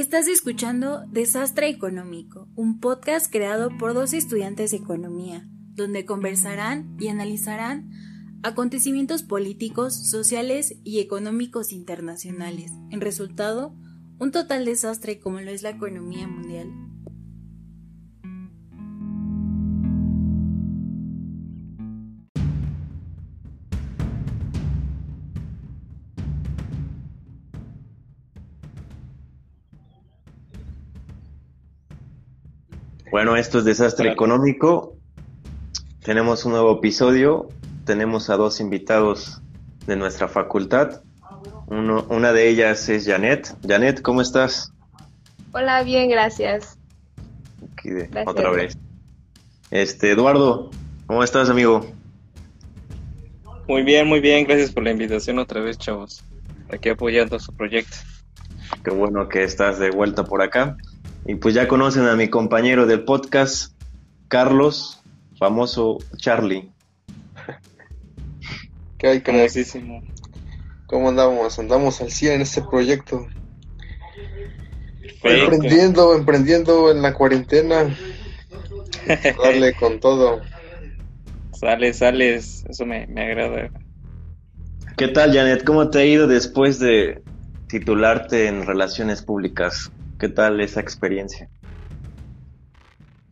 Estás escuchando Desastre Económico, un podcast creado por dos estudiantes de economía, donde conversarán y analizarán acontecimientos políticos, sociales y económicos internacionales. En resultado, un total desastre como lo es la economía mundial. Bueno, esto es Desastre Económico. Tenemos un nuevo episodio. Tenemos a dos invitados de nuestra facultad. una de ellas es Janet. Janet, ¿cómo estás? Hola, bien, gracias. Otra vez. Este, Eduardo, ¿cómo estás, amigo? Muy bien, muy bien. Gracias por la invitación otra vez, chavos. Aquí apoyando su proyecto. Qué bueno que estás de vuelta por acá. Y pues ya conocen a mi compañero del podcast, Carlos, famoso Charlie. ¿Qué hay. ¿Cómo andamos? Andamos al 100 en este proyecto. Emprendiendo, emprendiendo en la cuarentena. Darle con todo. Sales, sales. Eso me, me agrada. ¿Qué tal, Janet? ¿Cómo te ha ido después de titularte en Relaciones Públicas? ¿Qué tal esa experiencia?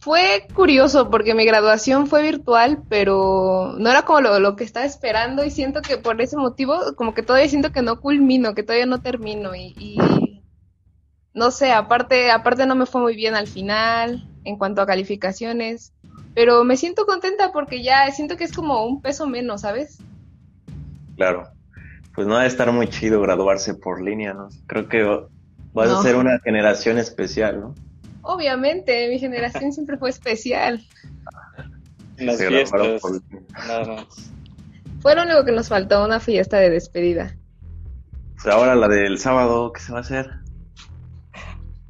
Fue curioso porque mi graduación fue virtual, pero no era como lo, que estaba esperando y siento que por ese motivo como que todavía siento que no culmino, que todavía no termino y, no sé, aparte, aparte no me fue muy bien al final en cuanto a calificaciones, pero me siento contenta porque ya siento que es como un peso menos, ¿sabes? Claro, pues no ha de estar muy chido graduarse por línea, ¿no? Creo que Vas a ser una generación especial, ¿no? Obviamente, mi generación siempre fue especial. Las fiestas, Fue lo único que nos faltó, una fiesta de despedida. Pues ahora la del sábado, ¿qué se va a hacer?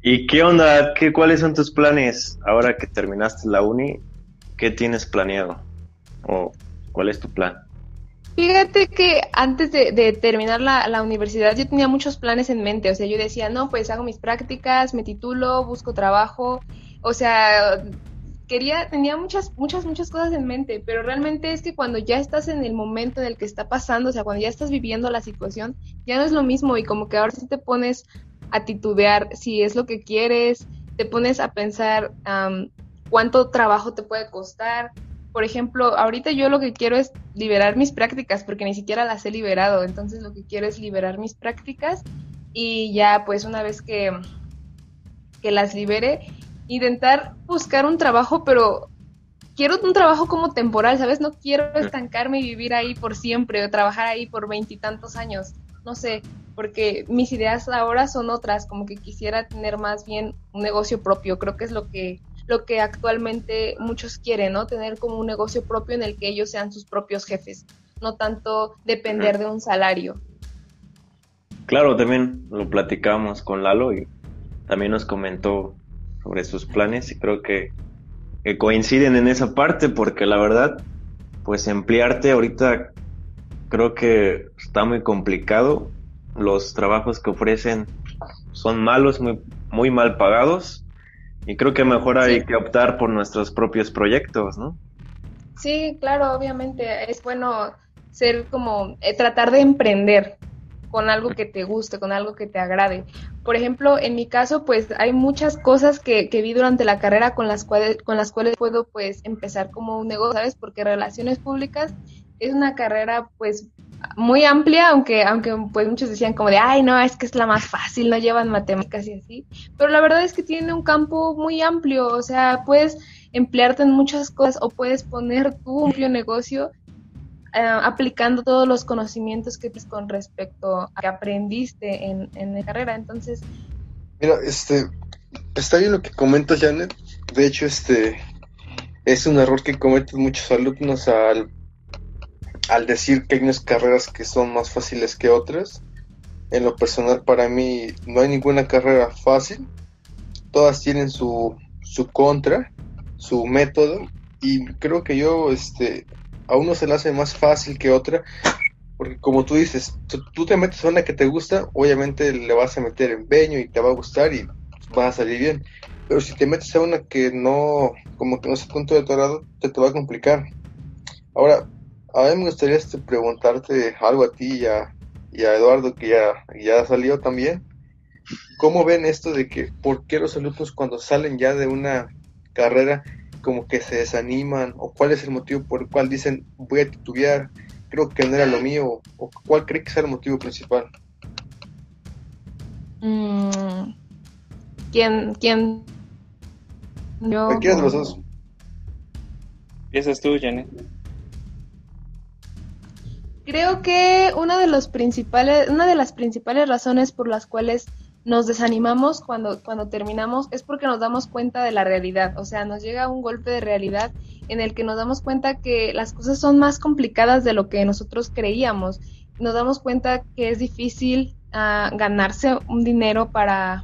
¿Y qué onda? ¿Qué, ¿Cuáles son tus planes ahora que terminaste la uni? ¿Qué tienes planeado? ¿O cuál es tu plan? Fíjate que antes de, terminar la, universidad yo tenía muchos planes en mente, o sea, yo decía, no, pues hago mis prácticas, me titulo, busco trabajo, o sea, quería, tenía muchas, muchas, muchas cosas en mente, pero realmente es que cuando ya estás en el momento en el que está pasando, o sea, cuando ya estás viviendo la situación, ya no es lo mismo y como que ahora sí te pones a titubear si es lo que quieres, te pones a pensar cuánto trabajo te puede costar, por ejemplo, ahorita yo lo que quiero es liberar mis prácticas, porque ni siquiera las he liberado, entonces lo que quiero es liberar mis prácticas y ya pues una vez que, que las libere, intentar buscar un trabajo, pero quiero un trabajo como temporal, ¿sabes? No quiero estancarme y vivir ahí por siempre o trabajar ahí por veintitantos años, no sé, porque mis ideas ahora son otras, como que quisiera tener más bien un negocio propio, creo que es lo que lo que actualmente muchos quieren, ¿no? Tener como un negocio propio en el que ellos sean sus propios jefes, no tanto depender de un salario. Claro, también lo platicamos con Lalo y también nos comentó sobre sus planes y creo que, coinciden en esa parte porque la verdad, pues emplearte ahorita creo que está muy complicado. Los trabajos que ofrecen son malos, muy, muy mal pagados y creo que mejor hay que optar por nuestros propios proyectos, ¿no? Sí, claro, obviamente es bueno ser como eh, tratar de emprender con algo que te guste, con algo que te agrade. Por ejemplo, en mi caso, pues hay muchas cosas que, que vi durante la carrera con las cuales con las cuales puedo pues empezar como un negocio, ¿sabes? Porque relaciones públicas es una carrera pues muy amplia, aunque, aunque pues muchos decían como de, ay, no, es que es la más fácil, no llevan matemáticas y así, pero la verdad es que tiene un campo muy amplio, o sea, puedes emplearte en muchas cosas o puedes poner tu amplio negocio eh, aplicando todos los conocimientos que tienes con respecto a que aprendiste en, en la carrera, entonces... Mira, este, está bien lo que comentas, Janet, de hecho, este, es un error que cometen muchos alumnos al al decir que hay unas carreras que son más fáciles que otras. En lo personal para mí no hay ninguna carrera fácil. Todas tienen su, su contra, su método. Y creo que yo, este, a uno se le hace más fácil que otra. Porque como tú dices, tú, te metes a una que te gusta, obviamente le vas a meter empeño y te va a gustar y vas a salir bien. Pero si te metes a una que no, como que no es punto de torado, te, te va a complicar. Ahora, a mí me gustaría este, preguntarte algo a ti y a, y a Eduardo, que ya, ya salió también. ¿Cómo ven esto de que por qué los alumnos cuando salen ya de una carrera como que se desaniman o cuál es el motivo por el cual dicen voy a titubear, creo que no era lo mío o cuál cree que sea el motivo principal? Mm, ¿Quién? ¿Quién? Yo. Cualquiera de los dos. Empiezas tú, Janet. Creo que una de los principales, una de las principales razones por las cuales nos desanimamos cuando, cuando terminamos es porque nos damos cuenta de la realidad, o sea, nos llega un golpe de realidad en el que nos damos cuenta que las cosas son más complicadas de lo que nosotros creíamos, nos damos cuenta que es difícil uh, ganarse un dinero para,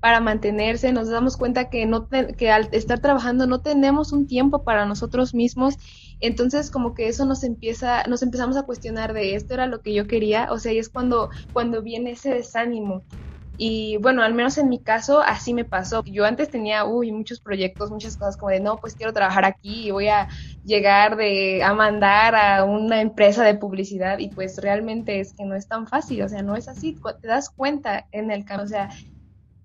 para mantenerse, nos damos cuenta que, no que al estar trabajando no tenemos un tiempo para nosotros mismos, entonces como que eso nos empieza, nos empezamos a cuestionar de esto era lo que yo quería, o sea, y es cuando, cuando viene ese desánimo. Y bueno, al menos en mi caso así me pasó. Yo antes tenía, uy, muchos proyectos, muchas cosas como de, no, pues quiero trabajar aquí y voy a llegar de, a mandar a una empresa de publicidad y pues realmente es que no es tan fácil, o sea, no es así, te das cuenta en el camino, o sea,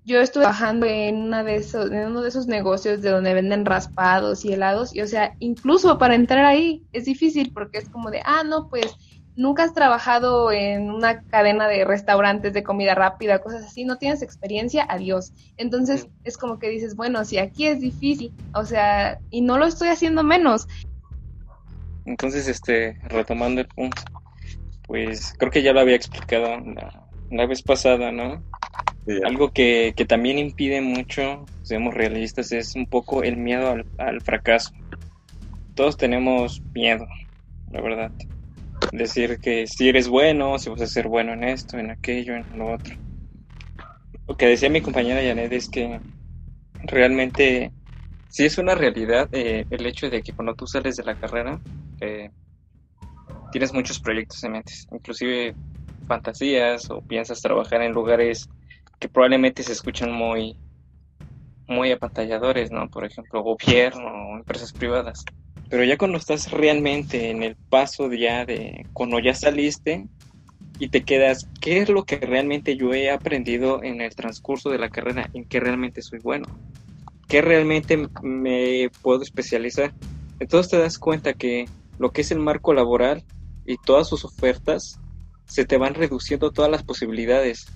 yo estuve trabajando en, una de esos, en uno de esos negocios de donde venden raspados y helados, y o sea, incluso para entrar ahí es difícil porque es como de, ah, no, pues nunca has trabajado en una cadena de restaurantes de comida rápida, cosas así, no tienes experiencia, adiós. Entonces es como que dices, bueno, si aquí es difícil, o sea, y no lo estoy haciendo menos. Entonces, este, retomando el punto, pues creo que ya lo había explicado la, la vez pasada, ¿no? Algo que, también impide mucho, seamos realistas, es un poco el miedo al, fracaso. Todos tenemos miedo, la verdad. Decir que si eres bueno, si vas a ser bueno en esto, en aquello, en lo otro. Lo que decía mi compañera Janet es que realmente sí es una realidad eh, el hecho de que cuando tú sales de la carrera eh, tienes muchos proyectos en mente, inclusive fantasías o piensas trabajar en lugares que probablemente se escuchan muy, muy apantalladores, ¿no? Por ejemplo, gobierno o empresas privadas. Pero ya cuando estás realmente en el paso ya de cuando ya saliste y te quedas, ¿qué es lo que realmente yo he aprendido en el transcurso de la carrera? ¿En qué realmente soy bueno? ¿Qué realmente me puedo especializar? Entonces te das cuenta que lo que es el marco laboral y todas sus ofertas se te van reduciendo todas las posibilidades.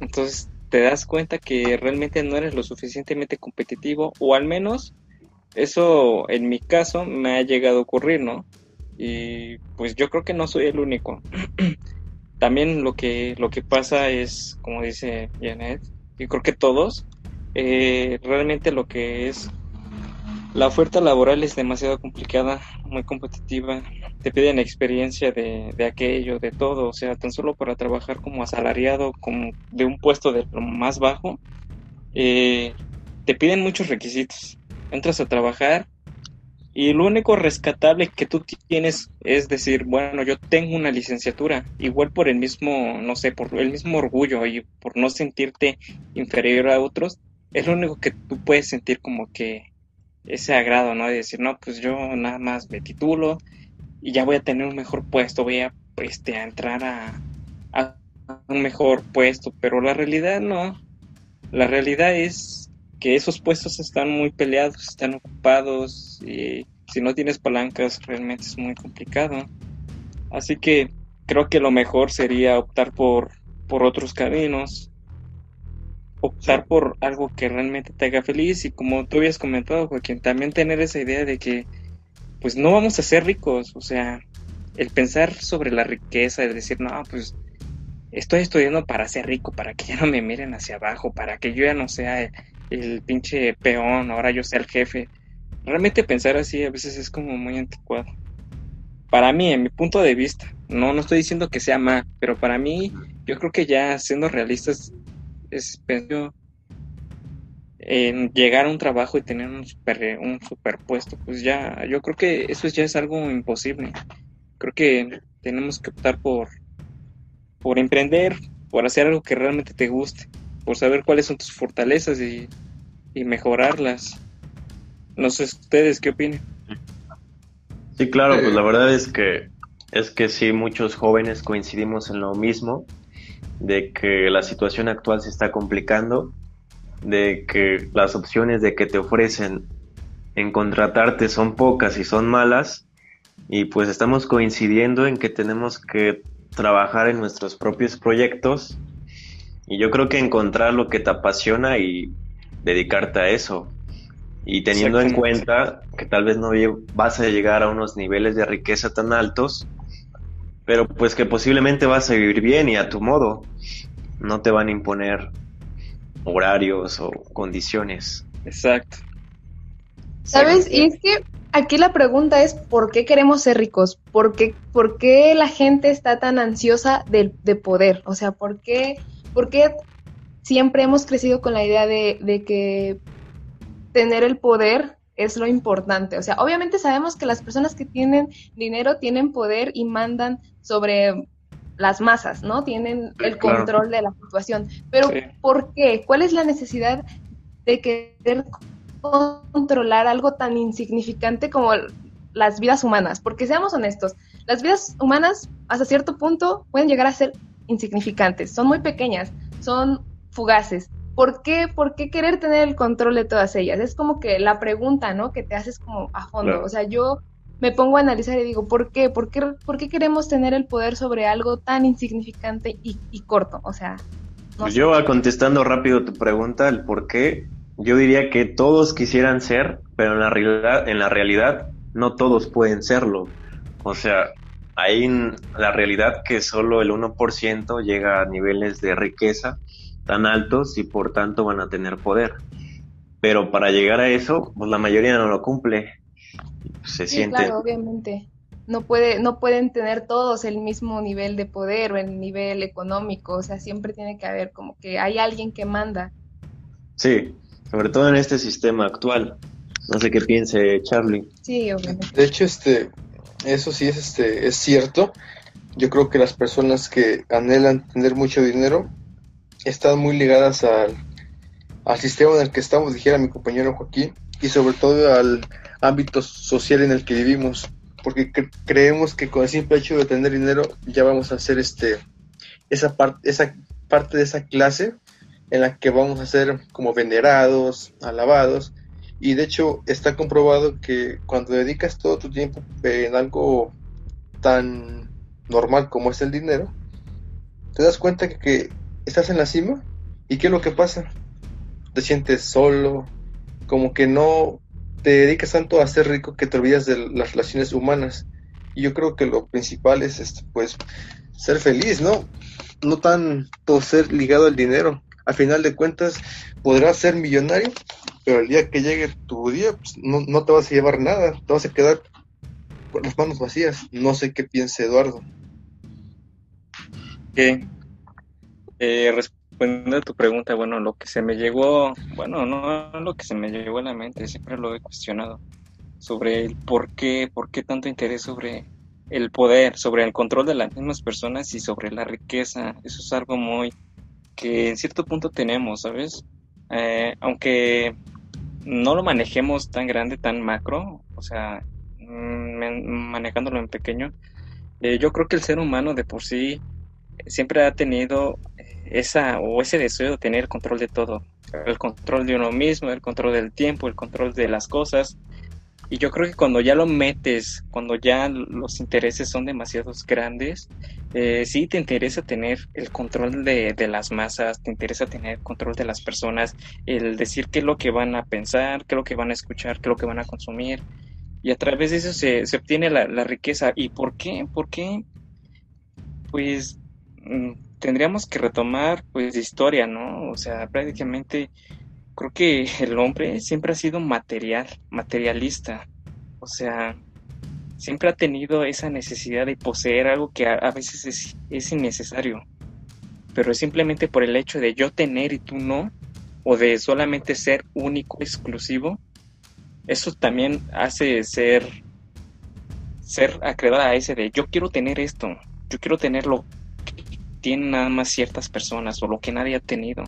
Entonces te das cuenta que realmente no eres lo suficientemente competitivo o al menos eso en mi caso me ha llegado a ocurrir, ¿no? Y pues yo creo que no soy el único. También lo que, lo que pasa es, como dice Janet, yo creo que todos, eh, realmente lo que es la oferta laboral es demasiado complicada, muy competitiva. Te piden experiencia de, de, aquello, de todo. O sea, tan solo para trabajar como asalariado, como de un puesto de lo más bajo, eh, te piden muchos requisitos. Entras a trabajar y lo único rescatable que tú tienes es decir, bueno, yo tengo una licenciatura, igual por el mismo, no sé, por el mismo orgullo y por no sentirte inferior a otros, es lo único que tú puedes sentir como que ese agrado, ¿no? De decir, no, pues yo nada más me titulo y ya voy a tener un mejor puesto, voy a, este, a entrar a, a un mejor puesto, pero la realidad no. La realidad es que esos puestos están muy peleados, están ocupados y si no tienes palancas realmente es muy complicado. Así que creo que lo mejor sería optar por, por otros caminos, optar por algo que realmente te haga feliz y como tú habías comentado, Joaquín, también tener esa idea de que pues no vamos a ser ricos, o sea, el pensar sobre la riqueza, el decir, no, pues estoy estudiando para ser rico, para que ya no me miren hacia abajo, para que yo ya no sea el, pinche peón, ahora yo sea el jefe. Realmente pensar así a veces es como muy anticuado. Para mí, en mi punto de vista, no, no estoy diciendo que sea mal, pero para mí, yo creo que ya siendo realistas, es en llegar a un trabajo y tener un super, un superpuesto, pues ya, yo creo que eso ya es algo imposible. Creo que tenemos que optar por, por emprender, por hacer algo que realmente te guste, por saber cuáles son tus fortalezas y, y mejorarlas. No sé ustedes qué opinan. Sí, claro, pues la verdad es que es que sí muchos jóvenes coincidimos en lo mismo de que la situación actual se está complicando, de que las opciones de que te ofrecen en contratarte son pocas y son malas y pues estamos coincidiendo en que tenemos que trabajar en nuestros propios proyectos y yo creo que encontrar lo que te apasiona y dedicarte a eso. Y teniendo en cuenta que tal vez no vas a llegar a unos niveles de riqueza tan altos pero pues que posiblemente vas a vivir bien y a tu modo no te van a imponer horarios o condiciones exacto ¿Sabes? Y es que aquí la pregunta es, ¿por qué queremos ser ricos? ¿Por qué, por qué la gente está tan ansiosa de, de poder? O sea, ¿por qué, ¿por qué, siempre hemos crecido con la idea de, de que tener el poder es lo importante? O sea, obviamente sabemos que las personas que tienen dinero tienen poder y mandan sobre las masas, ¿no? Tienen el control de la situación. Pero ¿por qué? ¿Cuál es la necesidad de querer controlar algo tan insignificante como las vidas humanas, porque seamos honestos, las vidas humanas hasta cierto punto pueden llegar a ser insignificantes, son muy pequeñas, son fugaces. ¿Por qué, ¿Por qué querer tener el control de todas ellas? Es como que la pregunta, ¿no? Que te haces como a fondo. O sea, yo me pongo a analizar y digo, ¿por qué? ¿Por qué, por qué queremos tener el poder sobre algo tan insignificante y, corto? O sea... pues yo, contestando rápido tu pregunta, el por qué, yo diría que todos quisieran ser, pero en la realidad, en la realidad no todos pueden serlo. O sea, hay la realidad que solo el 1% llega a niveles de riqueza tan altos y por tanto van a tener poder. Pero para llegar a eso, pues la mayoría no lo cumple. Se sí, siente. Claro, obviamente. No, puede, no pueden tener todos el mismo nivel de poder o el nivel económico. O sea, siempre tiene que haber como que hay alguien que manda. Sí, sobre todo en este sistema actual. No sé qué piense Charlie. Sí, obviamente. De hecho, este, eso sí es, este, es cierto. Yo creo que las personas que anhelan tener mucho dinero están muy ligadas al, al sistema en el que estamos, dijera mi compañero Joaquín, y sobre todo al ámbito social en el que vivimos, porque creemos que con el simple hecho de tener dinero ya vamos a hacer este, esa, parte esa parte de esa clase en la que vamos a ser como venerados, alabados, y de hecho está comprobado que cuando dedicas todo tu tiempo en algo tan normal como es el dinero, te das cuenta que, estás en la cima y qué es lo que pasa. Te sientes solo, como que no te dedicas tanto a ser rico que te olvidas de las relaciones humanas. Y yo creo que lo principal es este, pues ser feliz, ¿no? No tanto ser ligado al dinero, al final de cuentas podrás ser millonario, pero el día que llegue tu día pues, no, te vas a llevar nada, te vas a quedar con las manos vacías. No sé qué piense Eduardo. ¿Qué? Eh, respondiendo a tu pregunta, bueno, lo que se me llegó, bueno, no lo que se me llegó a la mente, siempre lo he cuestionado, sobre el por qué, por qué tanto interés sobre el poder, sobre el control de las mismas personas y sobre la riqueza. Eso es algo muy que en cierto punto tenemos, ¿sabes? Eh, aunque no lo manejemos tan grande, tan macro, o sea, mm, manejándolo en pequeño, eh, yo creo que el ser humano de por sí siempre ha tenido esa o ese deseo de tener control de todo, el control de uno mismo, el control del tiempo, el control de las cosas, y yo creo que cuando ya lo metes, cuando ya los intereses son demasiado grandes, eh, sí te interesa tener el control de, las masas, te interesa tener control de las personas, el decir qué es lo que van a pensar, qué es lo que van a escuchar, qué es lo que van a consumir. Y a través de eso se, se obtiene la, la, riqueza. ¿Y por qué? ¿Por qué? Pues mm, tendríamos que retomar pues historia, ¿no? O sea, prácticamente creo que el hombre siempre ha sido material, materialista. O sea, siempre ha tenido esa necesidad de poseer algo que a, veces es, innecesario. Pero es simplemente por el hecho de yo tener y tú no, o de solamente ser único, exclusivo. Eso también hace ser, ser acreedor a ese de yo quiero tener esto, yo quiero tener lo que tienen nada más ciertas personas o lo que nadie ha tenido.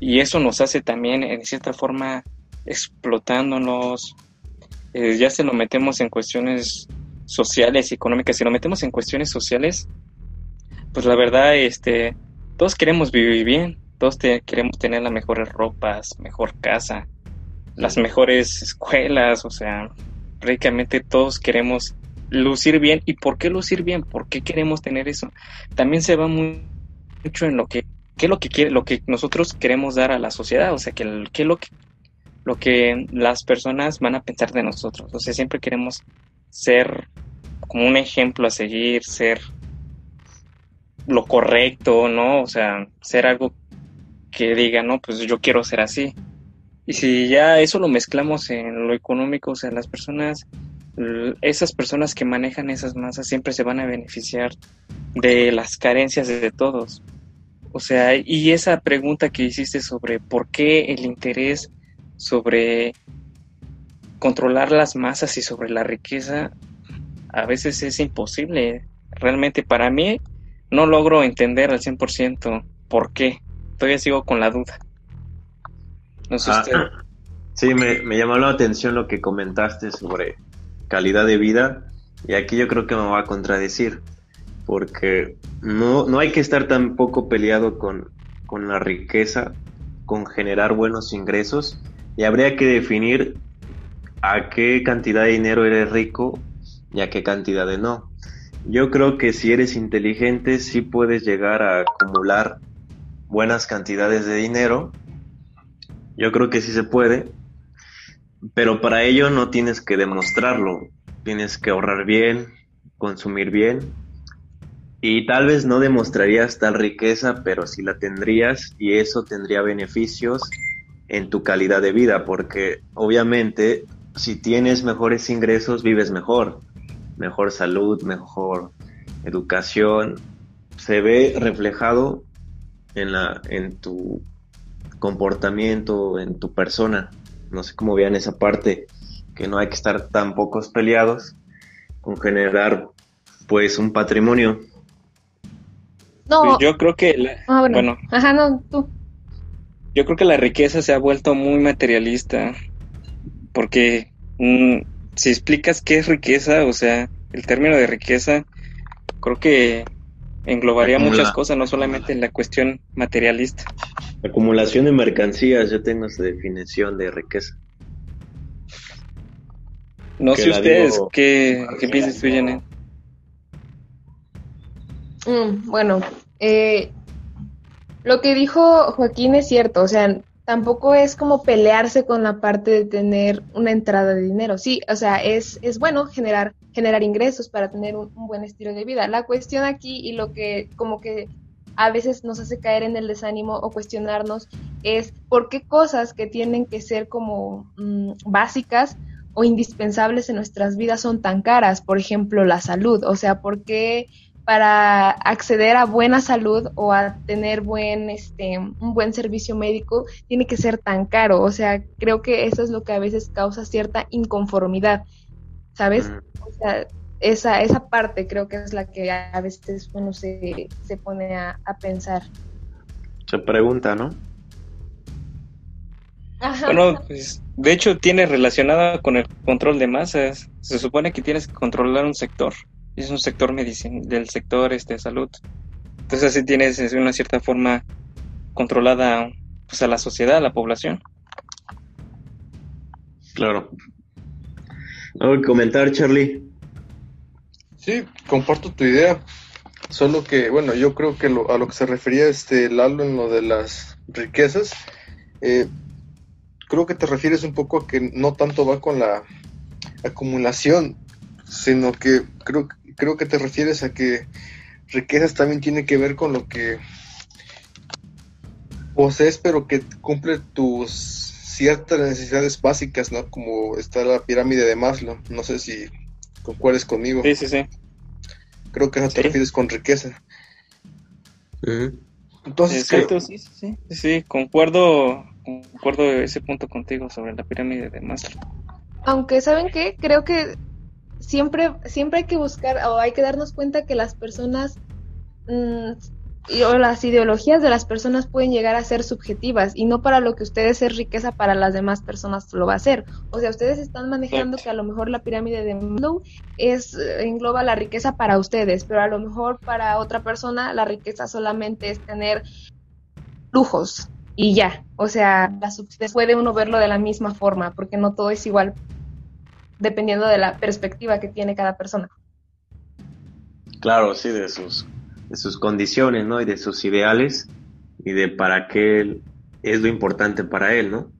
y eso nos hace también, en cierta forma, explotándonos. Eh, ya se lo metemos en cuestiones sociales y económicas. Si lo metemos en cuestiones sociales, pues la verdad, este, todos queremos vivir bien, todos queremos tener las mejores ropas, mejor casa, las mejores escuelas, o sea, prácticamente todos queremos lucir bien. ¿Y por qué lucir bien? ¿Por qué queremos tener eso? También se va mucho en lo que qué es lo que quiere, lo que nosotros queremos dar a la sociedad, o sea, que qué es lo que lo que las personas van a pensar de nosotros. O sea, siempre queremos ser como un ejemplo a seguir, ser lo correcto, ¿no? O sea, ser algo que diga, no, pues yo quiero ser así. Y si ya eso lo mezclamos en lo económico, o sea, las personas, esas personas que manejan esas masas siempre se van a beneficiar de las carencias de todos. O sea, y esa pregunta que hiciste sobre por qué el interés sobre controlar las masas y sobre la riqueza, a veces es imposible. Realmente para mí no logro entender al 100% por qué. Todavía sigo con la duda. No sé ah, usted. Sí, me, me llamó la atención lo que comentaste sobre calidad de vida y aquí yo creo que me va a contradecir porque no, no hay que estar tampoco peleado con, con la riqueza, con generar buenos ingresos y habría que definir a qué cantidad de dinero eres rico y a qué cantidad de no. Yo creo que si eres inteligente sí puedes llegar a acumular buenas cantidades de dinero. Yo creo que sí se puede, pero para ello no tienes que demostrarlo. Tienes que ahorrar bien, consumir bien y tal vez no demostrarías tal riqueza, pero sí la tendrías y eso tendría beneficios en tu calidad de vida, porque obviamente si tienes mejores ingresos vives mejor mejor salud, mejor educación, se ve reflejado en, la, en tu comportamiento, en tu persona. No sé cómo vean esa parte, que no hay que estar tan pocos peleados con generar pues un patrimonio. No. Pues yo creo que la, ah, bueno. Ajá, no, tú. Yo creo que la riqueza se ha vuelto muy materialista porque mm, si explicas qué es riqueza, o sea, el término de riqueza, creo que englobaría muchas cosas, no solamente en la cuestión materialista. Acumulación de mercancías, yo tengo esa definición de riqueza. No sé ustedes qué, qué piensan tú, Janet. Mm, bueno, eh, lo que dijo Joaquín es cierto, o sea, tampoco es como pelearse con la parte de tener una entrada de dinero. Sí, o sea, es, es bueno generar, generar ingresos para tener un, buen estilo de vida. La cuestión aquí y lo que como que a veces nos hace caer en el desánimo o cuestionarnos es por qué cosas que tienen que ser como mm, básicas o indispensables en nuestras vidas son tan caras. Por ejemplo, la salud. O sea, por qué para acceder a buena salud o a tener buen, este, un buen servicio médico tiene que ser tan caro. O sea, creo que eso es lo que a veces causa cierta inconformidad, ¿sabes? O sea, esa, esa parte creo que es la que a veces uno se, se pone a, pensar. Se pregunta, ¿no? Bueno, pues, de hecho tiene relacionada con el control de masas. Se supone que tienes que controlar un sector es un sector medicina, del sector este, salud. Entonces así tienes de una cierta forma controlada pues, a la sociedad, a la población. Claro. ¿Algo que comentar, Charlie? Sí, comparto tu idea. Solo que, bueno, yo creo que a lo que se refería este Lalo en lo de las riquezas, eh, creo que te refieres un poco a que no tanto va con la acumulación, sino que creo, creo que te refieres a que riquezas también tiene que ver con lo que posees, pero que cumple tus ciertas necesidades básicas, ¿no? Como está la pirámide de Maslow. No sé si concuerdes conmigo. Sí, sí, sí. Creo que eso te refieres con riqueza. Entonces, sí, sí, sí, sí, concuerdo, concuerdo ese punto contigo sobre la pirámide de Maslow. Aunque, ¿saben qué? Creo que siempre, siempre hay que buscar o hay que darnos cuenta que las personas mm, o las ideologías de las personas pueden llegar a ser subjetivas y no para lo que ustedes es riqueza para las demás personas lo va a ser. O sea, ustedes están manejando que a lo mejor la pirámide de Maslow es eh, engloba la riqueza para ustedes, pero a lo mejor para otra persona la riqueza solamente es tener lujos y ya. O sea, la puede uno verlo de la misma forma porque no todo es igual dependiendo de la perspectiva que tiene cada persona. Claro, sí, de sus de sus condiciones, ¿no? Y de sus ideales y de para qué es lo importante para él, ¿no?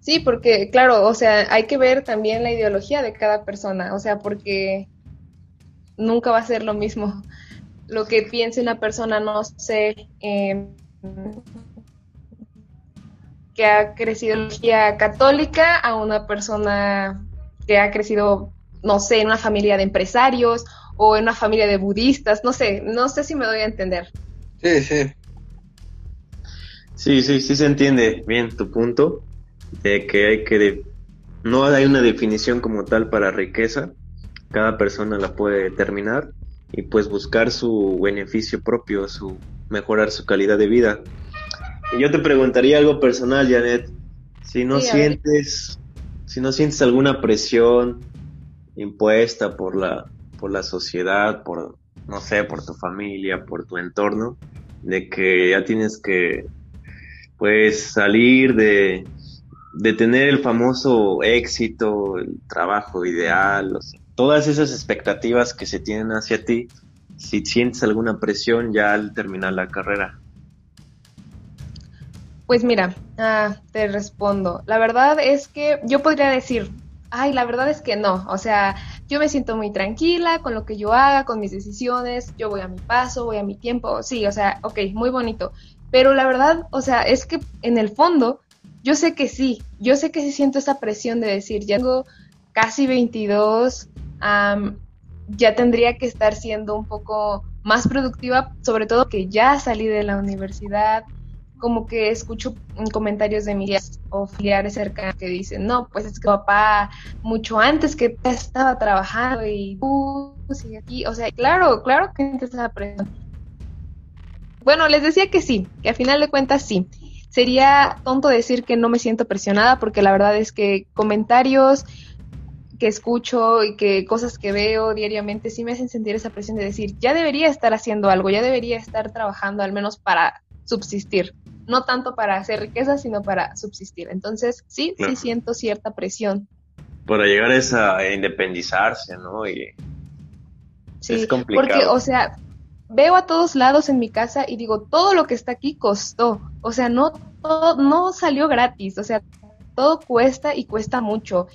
Sí, porque claro, o sea, hay que ver también la ideología de cada persona, o sea, porque nunca va a ser lo mismo lo que piense una persona, no sé, em, que ha crecido en ideología católica a una persona que ha crecido, no sé, en una familia de empresarios o en una familia de budistas, no sé, no sé si me doy a entender. Sí, sí. Sí, sí, sí se entiende bien tu punto de que hay que no hay una definición como tal para riqueza, cada persona la puede determinar y pues buscar su beneficio propio, su mejorar su calidad de vida. Y yo te preguntaría algo personal, Janet, si no sientes si no sientes alguna presión impuesta por la por la sociedad, por, no sé, por tu familia, por tu entorno, de que ya tienes que, pues, salir de, de tener el famoso éxito, el trabajo ideal, todas esas expectativas que se tienen hacia ti, si sientes alguna presión ya al terminar la carrera. Pues mira, ah, te respondo. La verdad es que yo podría decir, ay, la verdad es que no. O sea, yo me siento muy tranquila con lo que yo haga, con mis decisiones, yo voy a mi paso, voy a mi tiempo, sí, o sea, ok, muy bonito. Pero la verdad, o sea, es que en el fondo, yo sé que sí, yo sé que sí siento esa presión de decir, ya tengo casi 22, ya tendría que estar siendo un poco más productiva, sobre todo que ya salí de la universidad, como que escucho comentarios de mis o familiares cercanos que dicen, no, pues es que papá mucho antes que estaba trabajando y tú sigue aquí, o sea, claro, claro que esa presión. Bueno, les decía que sí, que a final de cuentas sí. Sería tonto decir que no me siento presionada porque la verdad es que comentarios que escucho y que cosas que veo diariamente sí me hacen sentir esa presión de decir, ya debería estar haciendo algo, ya debería estar trabajando al menos para subsistir no tanto para hacer riqueza, sino para subsistir. Entonces, sí, sí siento cierta presión. Para llegar a esa independizarse, ¿no? Y sí, es complicado. Porque, o sea, veo a todos lados en mi casa y digo, todo lo que está aquí costó. O sea, no, todo, no salió gratis. O sea, todo cuesta y cuesta mucho.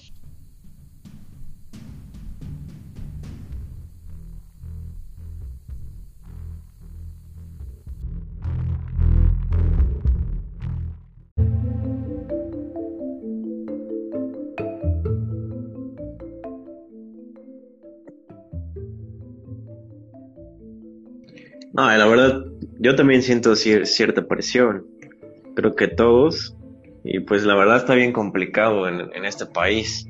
No, la verdad, yo también siento cierta presión. Creo que todos. Y pues la verdad está bien complicado en, este país.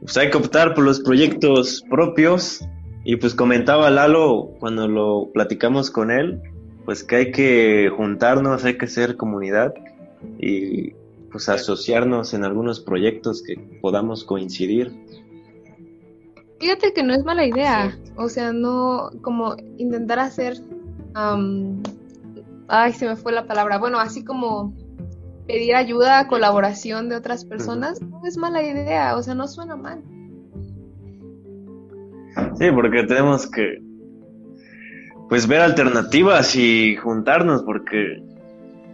Pues hay que optar por los proyectos propios. Y pues comentaba Lalo cuando lo platicamos con él, pues que hay que juntarnos, hay que ser comunidad y pues asociarnos en algunos proyectos que podamos coincidir. Fíjate que no es mala idea, o sea, no como intentar hacer ay, se me fue la palabra. Bueno, así como pedir ayuda, colaboración de otras personas, no es mala idea, o sea, no suena mal. Sí, porque tenemos que pues ver alternativas y juntarnos porque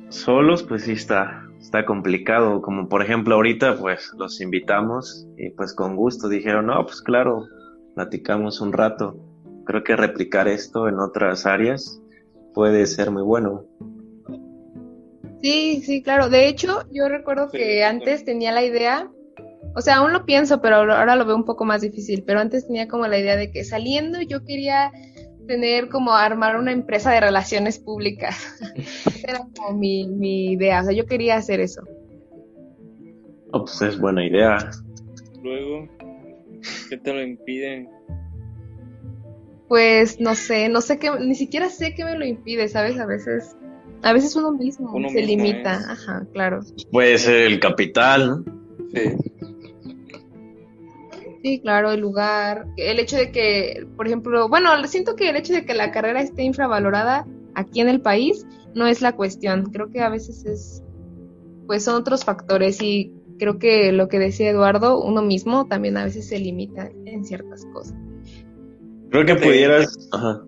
solos pues sí está está complicado, como por ejemplo ahorita pues los invitamos y pues con gusto dijeron, "No, pues claro, platicamos un rato." Creo que replicar esto en otras áreas puede ser muy bueno. Sí, sí, claro. De hecho, yo recuerdo que antes tenía la idea, o sea, aún lo pienso, pero ahora lo veo un poco más difícil, pero antes tenía como la idea de que saliendo yo quería tener como armar una empresa de relaciones públicas. Era como mi, mi idea, o sea, yo quería hacer eso. Oh, pues es buena idea. Luego, ¿qué te lo impide? Pues no sé, no sé qué, ni siquiera sé qué me lo impide, ¿sabes? A veces, a veces uno mismo se limita, ajá, claro. Puede ser el capital, ¿no? Sí. Sí, claro, el lugar, el hecho de que, por ejemplo, bueno, siento que el hecho de que la carrera esté infravalorada aquí en el país no es la cuestión, creo que a veces es, pues son otros factores y creo que lo que decía Eduardo, uno mismo también a veces se limita en ciertas cosas. Creo que pudieras... Ajá.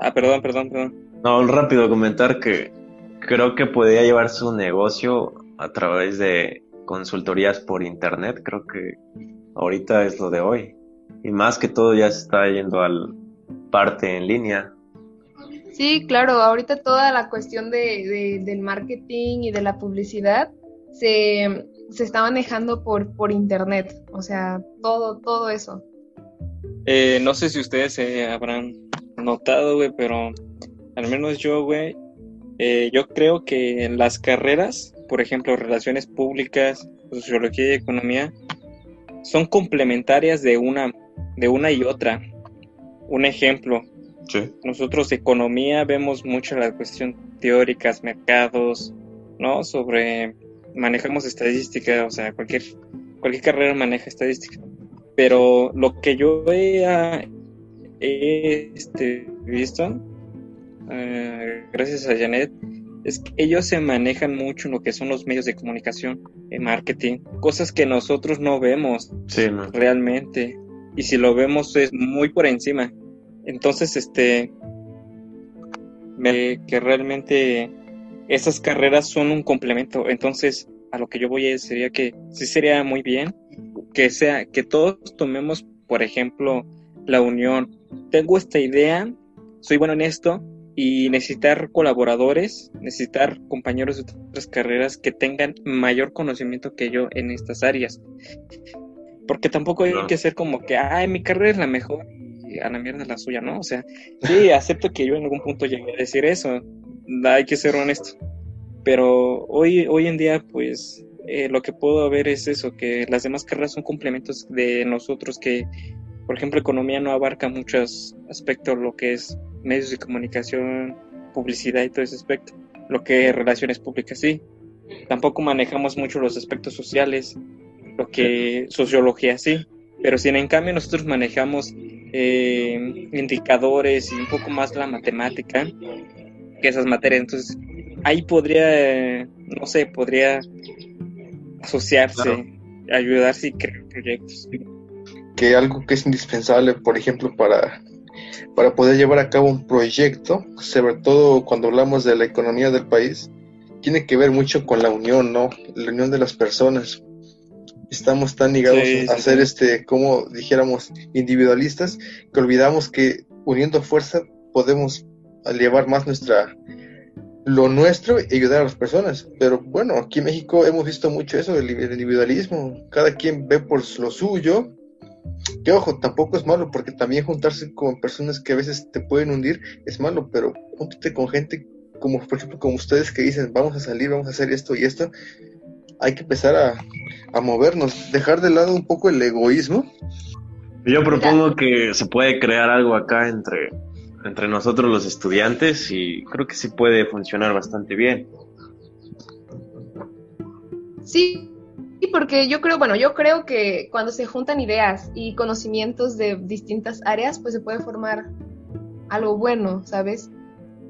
Ah, perdón, perdón, perdón. No, rápido comentar que creo que podría llevar su negocio a través de consultorías por internet, creo que ahorita es lo de hoy. Y más que todo ya se está yendo al parte en línea. Sí, claro, ahorita toda la cuestión de, del marketing y de la publicidad se, se está manejando por, por internet, o sea, todo, todo eso. Eh, no sé si ustedes se habrán notado, güey, pero al menos yo, güey, eh, yo creo que en las carreras, por ejemplo, relaciones públicas, sociología y economía, son complementarias de una, de una y otra. Un ejemplo, nosotros economía vemos mucho la cuestión teóricas, mercados, ¿no? Sobre manejamos estadística, o sea, cualquier cualquier carrera maneja estadística. Pero lo que yo he, este, visto, eh, gracias a Janet, es que ellos se manejan mucho en lo que son los medios de comunicación, en marketing, cosas que nosotros no vemos realmente. Y si lo vemos es muy por encima. Entonces, este, me, que realmente esas carreras son un complemento. Entonces, a lo que yo voy sería que sí sería muy bien que sea, que todos tomemos, por ejemplo, la unión. Tengo esta idea, soy bueno en esto, y necesitar colaboradores, necesitar compañeros de otras carreras que tengan mayor conocimiento que yo en estas áreas. Porque tampoco hay que ser como que, ay, mi carrera es la mejor y a la mierda la suya, ¿no? O sea, sí, acepto que yo en algún punto llegué a decir eso, hay que ser honesto. Pero hoy, hoy en día, pues, eh, lo que puedo ver es eso, que las demás carreras son complementos de nosotros que, por ejemplo, economía no abarca muchos aspectos, lo que es medios de comunicación, publicidad y todo ese aspecto. Lo que relaciones públicas sí. Tampoco manejamos mucho los aspectos sociales, lo que sociología sí. Pero si en cambio nosotros manejamos eh, indicadores y un poco más la matemática que esas materias, entonces ahí podría, no sé, podría asociarse, ayudarse y crear proyectos. Que algo que es indispensable, por ejemplo, para para poder llevar a cabo un proyecto, sobre todo cuando hablamos de la economía del país, tiene que ver mucho con la unión, ¿no? La unión de las personas. Estamos tan ligados a ser, este, como dijéramos, individualistas, que olvidamos que uniendo fuerza podemos llevar más nuestra lo nuestro y ayudar a las personas. Pero bueno, aquí en México hemos visto mucho eso, el individualismo. Cada quien ve por lo suyo que ojo, tampoco es malo, porque también juntarse con personas que a veces te pueden hundir es malo, pero júntate con gente como, por ejemplo, como ustedes que dicen, vamos a salir, vamos a hacer esto y esto. Hay que empezar a, a movernos, dejar de lado un poco el egoísmo. Yo propongo que se puede crear algo acá entre, entre nosotros los estudiantes y creo que sí puede funcionar bastante bien. Sí, porque yo creo, bueno, yo creo que cuando se juntan ideas y conocimientos de distintas áreas, pues se puede formar algo bueno, ¿sabes?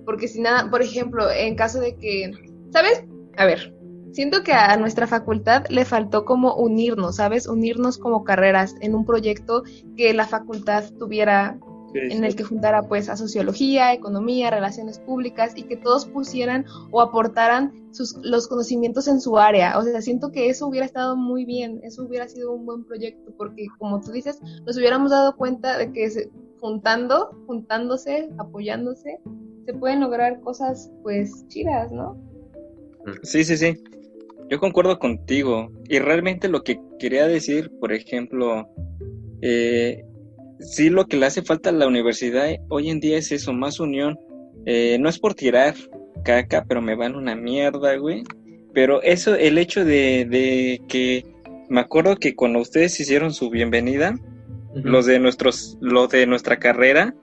Porque si nada, por ejemplo, en caso de que, ¿sabes? A ver, siento que a nuestra facultad le faltó como unirnos, ¿sabes? Unirnos como carreras en un proyecto que la facultad tuviera en el que juntara pues a sociología, economía, relaciones públicas y que todos pusieran o aportaran sus, los conocimientos en su área. O sea, siento que eso hubiera estado muy bien, eso hubiera sido un buen proyecto porque como tú dices, nos hubiéramos dado cuenta de que juntando, juntándose, apoyándose, se pueden lograr cosas pues chidas, ¿no? Sí, sí, sí. Yo concuerdo contigo. Y realmente lo que quería decir, por ejemplo, eh, sí lo que le hace falta a la universidad hoy en día es eso, más unión. Eh, no es por tirar caca, pero me van una mierda, güey. Pero eso, el hecho de, de que me acuerdo que cuando ustedes hicieron su bienvenida, los de nuestros, los de nuestra carrera,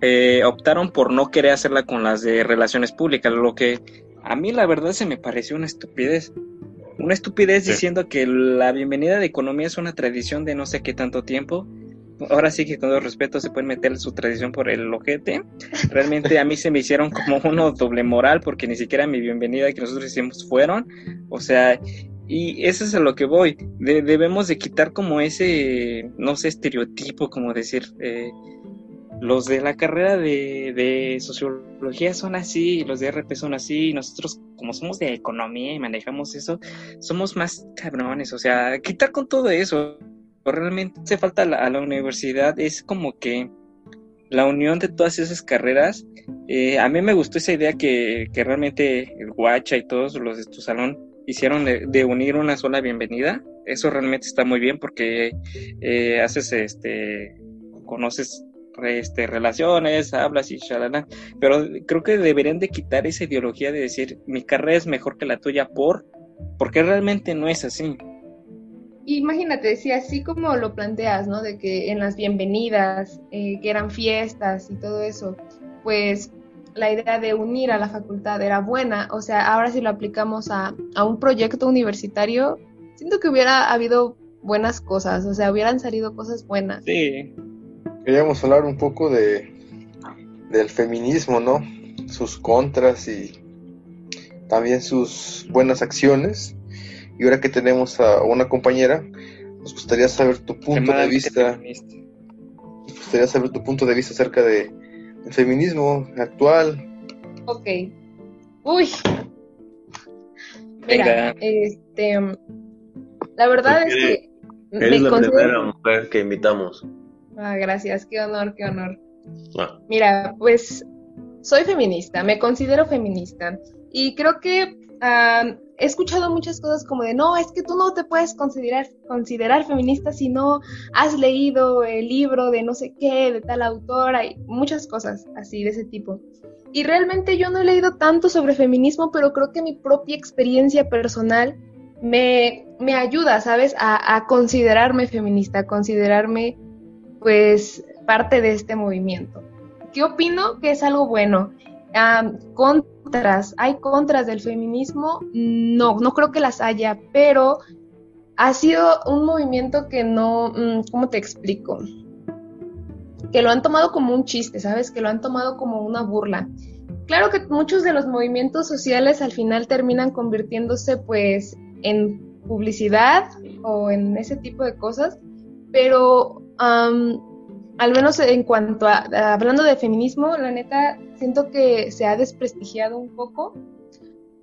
eh, optaron por no querer hacerla con las de relaciones públicas, lo que a mí la verdad se me pareció una estupidez. Una estupidez diciendo que la bienvenida de economía es una tradición de no sé qué tanto tiempo. Ahora sí que con todo respeto se puede meter su tradición por el ojete. Realmente a mí se me hicieron como uno doble moral porque ni siquiera mi bienvenida que nosotros hicimos fueron. O sea, y eso es a lo que voy. debemos de quitar como ese, no sé, estereotipo, como decir, eh, los de la carrera de, sociología son así, los de RP son así, nosotros como somos de economía y manejamos eso, somos más cabrones, o sea, quitar con todo eso, realmente hace falta a la, universidad, es como que la unión de todas esas carreras, eh, a mí me gustó esa idea que, que, realmente el Guacha y todos los de tu salón hicieron de, unir una sola bienvenida, eso realmente está muy bien porque eh, haces este conoces este, relaciones, hablas y shalala, pero creo que deberían de quitar esa ideología de decir mi carrera es mejor que la tuya por, porque realmente no es así. Imagínate, si así como lo planteas, ¿no? De que en las bienvenidas, eh, que eran fiestas y todo eso, pues la idea de unir a la facultad era buena, o sea, ahora si lo aplicamos a, a un proyecto universitario, siento que hubiera habido buenas cosas, o sea, hubieran salido cosas buenas. Sí, queríamos hablar un poco de del feminismo, ¿no? Sus contras y también sus buenas acciones. Y ahora que tenemos a una compañera, nos gustaría saber tu punto de vista. Nos gustaría saber tu punto de vista acerca de el feminismo actual. Ok. Uy. Mira, este la verdad es que eres la primera mujer que invitamos. Ah, gracias, qué honor, qué honor. Ah. Mira, pues soy feminista, me considero feminista y creo que he escuchado muchas cosas como de, no, es que tú no te puedes considerar, considerar feminista si no has leído el libro de no sé qué, de tal autora, y muchas cosas así de ese tipo. Y realmente yo no he leído tanto sobre feminismo, pero creo que mi propia experiencia personal me, me ayuda, ¿sabes? A, a considerarme feminista, a considerarme pues parte de este movimiento. ¿Qué opino? Que es algo bueno. Contras, ¿hay contras del feminismo? No, no creo que las haya, pero ha sido un movimiento que no, mm, ¿cómo te explico? Que lo han tomado como un chiste, ¿sabes? Que lo han tomado como una burla. Claro que muchos de los movimientos sociales al final terminan convirtiéndose pues en publicidad o en ese tipo de cosas, pero al menos en cuanto a, hablando de feminismo, la neta, siento que se ha desprestigiado un poco.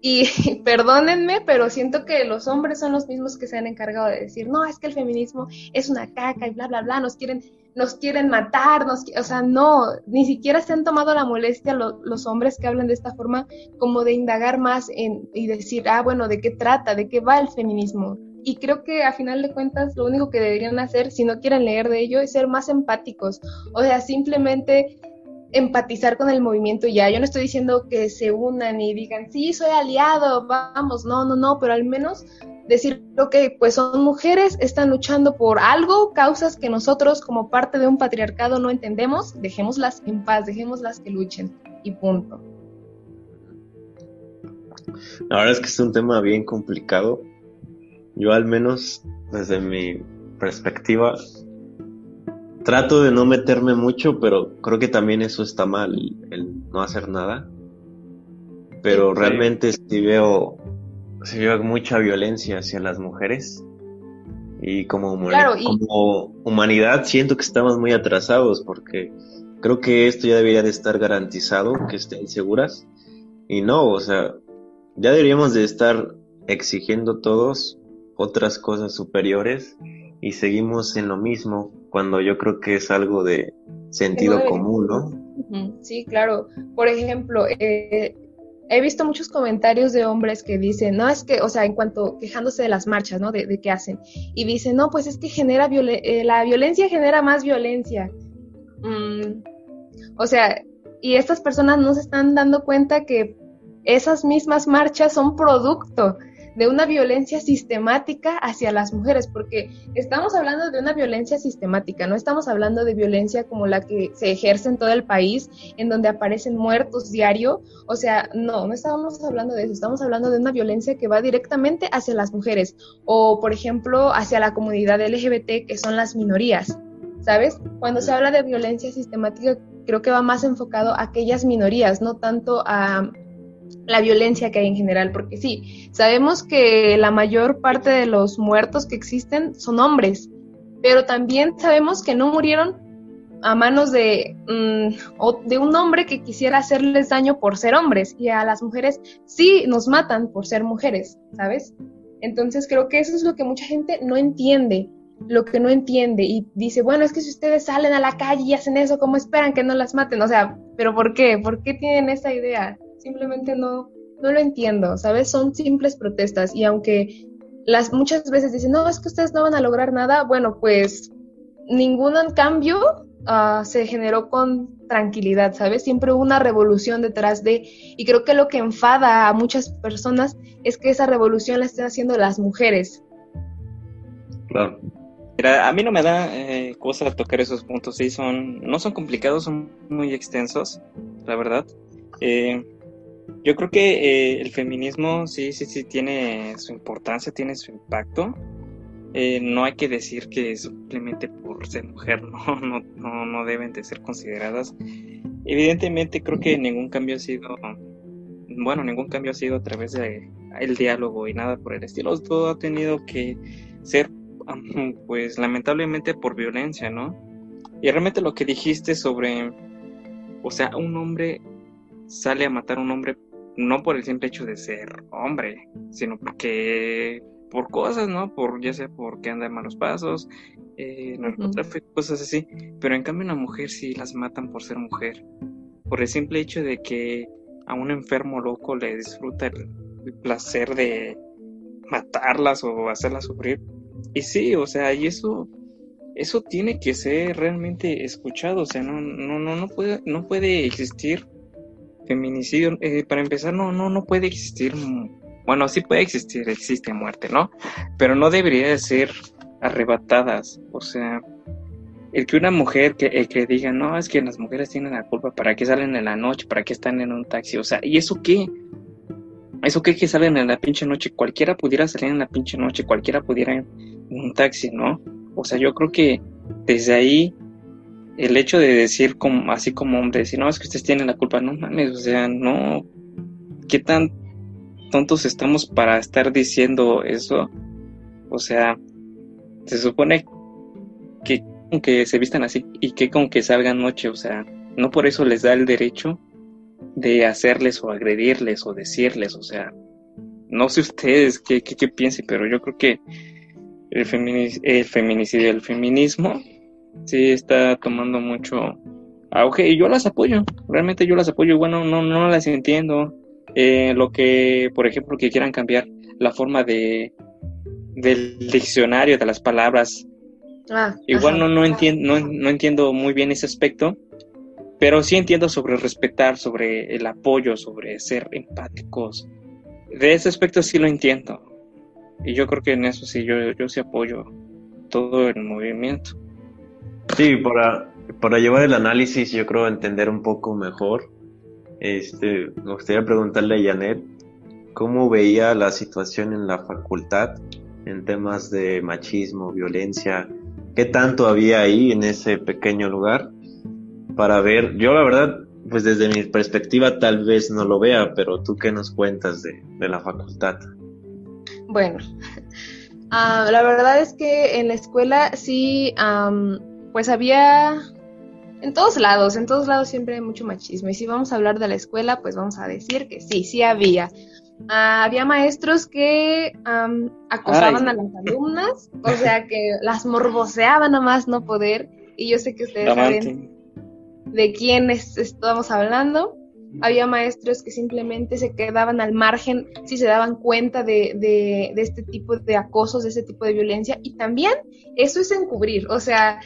Y perdónenme, pero siento que los hombres son los mismos que se han encargado de decir, no, es que el feminismo es una caca y bla, bla, bla, nos quieren, nos quieren matar, nos, o sea, no, ni siquiera se han tomado la molestia los hombres que hablan de esta forma como de indagar más en, y decir, ah, bueno, ¿de qué trata? ¿De qué va el feminismo? Y creo que a final de cuentas lo único que deberían hacer si no quieren leer de ello es ser más empáticos, o sea, simplemente empatizar con el movimiento ya. Yo no estoy diciendo que se unan y digan, sí, soy aliado, vamos, no, no, no, pero al menos decir, que pues son mujeres, están luchando por algo, causas que nosotros como parte de un patriarcado no entendemos, dejémoslas en paz, dejémoslas que luchen y punto. La verdad es que es un tema bien complicado yo al menos, desde mi perspectiva, trato de no meterme mucho, pero creo que también eso está mal, el no hacer nada. Pero realmente sí veo, sí veo mucha violencia hacia las mujeres. Y como, como humanidad siento que estamos muy atrasados porque creo que esto ya debería de estar garantizado, que estén seguras. Y no, o sea, ya deberíamos de estar exigiendo todos otras cosas superiores y seguimos en lo mismo cuando yo creo que es algo de sentido común, ¿no? Sí, claro. Por ejemplo, eh, he visto muchos comentarios de hombres que dicen, no, es que, o sea, en cuanto quejándose de las marchas, ¿no? De, qué hacen. Y dicen, no, pues es que genera eh, la violencia genera más violencia. Mm, o sea, y estas personas no se están dando cuenta que esas mismas marchas son producto de una violencia sistemática hacia las mujeres, porque estamos hablando de una violencia sistemática, no estamos hablando de violencia como la que se ejerce en todo el país, en donde aparecen muertos diario, o sea, no, no estamos hablando de eso, estamos hablando de una violencia que va directamente hacia las mujeres, o por ejemplo, hacia la comunidad LGBT, que son las minorías. ¿Sabes? Cuando se habla de violencia sistemática, creo que va más enfocado a aquellas minorías, no tanto a la violencia que hay en general, porque sí, sabemos que la mayor parte de los muertos que existen son hombres, pero también sabemos que no murieron a manos de, mm, de un hombre que quisiera hacerles daño por ser hombres, y a las mujeres sí nos matan por ser mujeres, ¿sabes? Entonces creo que eso es lo que mucha gente no entiende, lo que no entiende y dice, bueno, es que si ustedes salen a la calle y hacen eso, ¿cómo esperan que no las maten? O sea, ¿pero por qué? ¿Por qué tienen esa idea? Simplemente no, no lo entiendo, ¿sabes? Son simples protestas y aunque las muchas veces dicen, no, es que ustedes no van a lograr nada, bueno, pues ningún cambio uh, se generó con tranquilidad, ¿sabes? Siempre hubo una revolución detrás de, y creo que lo que enfada a muchas personas es que esa revolución la estén haciendo las mujeres. Claro. Mira, a mí no me da eh, cosa tocar esos puntos, sí, son, no son complicados, son muy extensos, la verdad. Eh, yo creo que eh, el feminismo sí, sí, sí tiene su importancia, tiene su impacto. no hay que decir que simplemente por ser mujer no, no, no, no deben de ser consideradas. Evidentemente creo que ningún cambio ha sido, bueno, ningún cambio ha sido a través del el diálogo y nada por el estilo. Todo ha tenido que ser pues lamentablemente por violencia, ¿no? Y realmente lo que dijiste sobre, o sea, un hombre sale a matar a un hombre no por el simple hecho de ser hombre, sino porque por cosas, ¿no? Por ya sea porque anda en malos pasos, eh, narcotráfico, cosas así. Pero en cambio una mujer sí las matan por ser mujer, por el simple hecho de que a un enfermo loco le disfruta el placer de matarlas o hacerlas sufrir y sí, o sea, y eso, eso tiene que ser realmente escuchado, o sea, no, no, no, no puede, no puede existir feminicidio, eh, para empezar, no, no, no puede existir, bueno, sí puede existir, existe muerte, ¿no? Pero no debería de ser arrebatadas, o sea, el que una mujer que, el que diga, no, es que las mujeres tienen la culpa, ¿para qué salen en la noche? ¿Para qué están en un taxi? O sea, ¿y eso qué? ¿Eso qué que salen en la pinche noche? Cualquiera pudiera salir en la pinche noche, cualquiera pudiera un taxi, ¿no? O sea, yo creo que desde ahí el hecho de decir como así como hombre, decir, no, es que ustedes tienen la culpa, no mames, o sea, no, ¿qué tan tontos estamos para estar diciendo eso? O sea, se supone que que se vistan así y que con que salgan noche, o sea, no por eso les da el derecho de hacerles o agredirles o decirles, o sea, no sé ustedes qué, qué, qué piensen, pero yo creo que el, el feminicidio, el feminismo, sí está tomando mucho auge y yo las apoyo, realmente yo las apoyo, bueno, no, no las entiendo. Eh, lo que, por ejemplo, que quieran cambiar la forma de del diccionario de las palabras. Ah, Igual no, no, entiendo, no, no entiendo muy bien ese aspecto, pero sí entiendo sobre respetar, sobre el apoyo, sobre ser empáticos. De ese aspecto sí lo entiendo. Y yo creo que en eso sí, yo, yo sí apoyo todo el movimiento. Sí, para, para llevar el análisis, yo creo entender un poco mejor. Este, me gustaría preguntarle a Janet cómo veía la situación en la facultad en temas de machismo, violencia, qué tanto había ahí en ese pequeño lugar para ver, yo la verdad, pues desde mi perspectiva tal vez no lo vea, pero tú qué nos cuentas de, de la facultad. Bueno, ah, la verdad es que en la escuela sí, pues había en todos lados, en todos lados siempre hay mucho machismo. Y si vamos a hablar de la escuela, pues vamos a decir que sí, sí había. Ah, había maestros que acosaban a las alumnas, o sea, que las morboseaban a más no poder. Y yo sé que ustedes saben de quién estamos hablando había maestros que simplemente se quedaban al margen si se daban cuenta de, de, este tipo de acosos, de este tipo de violencia. Y también eso es encubrir, o sea,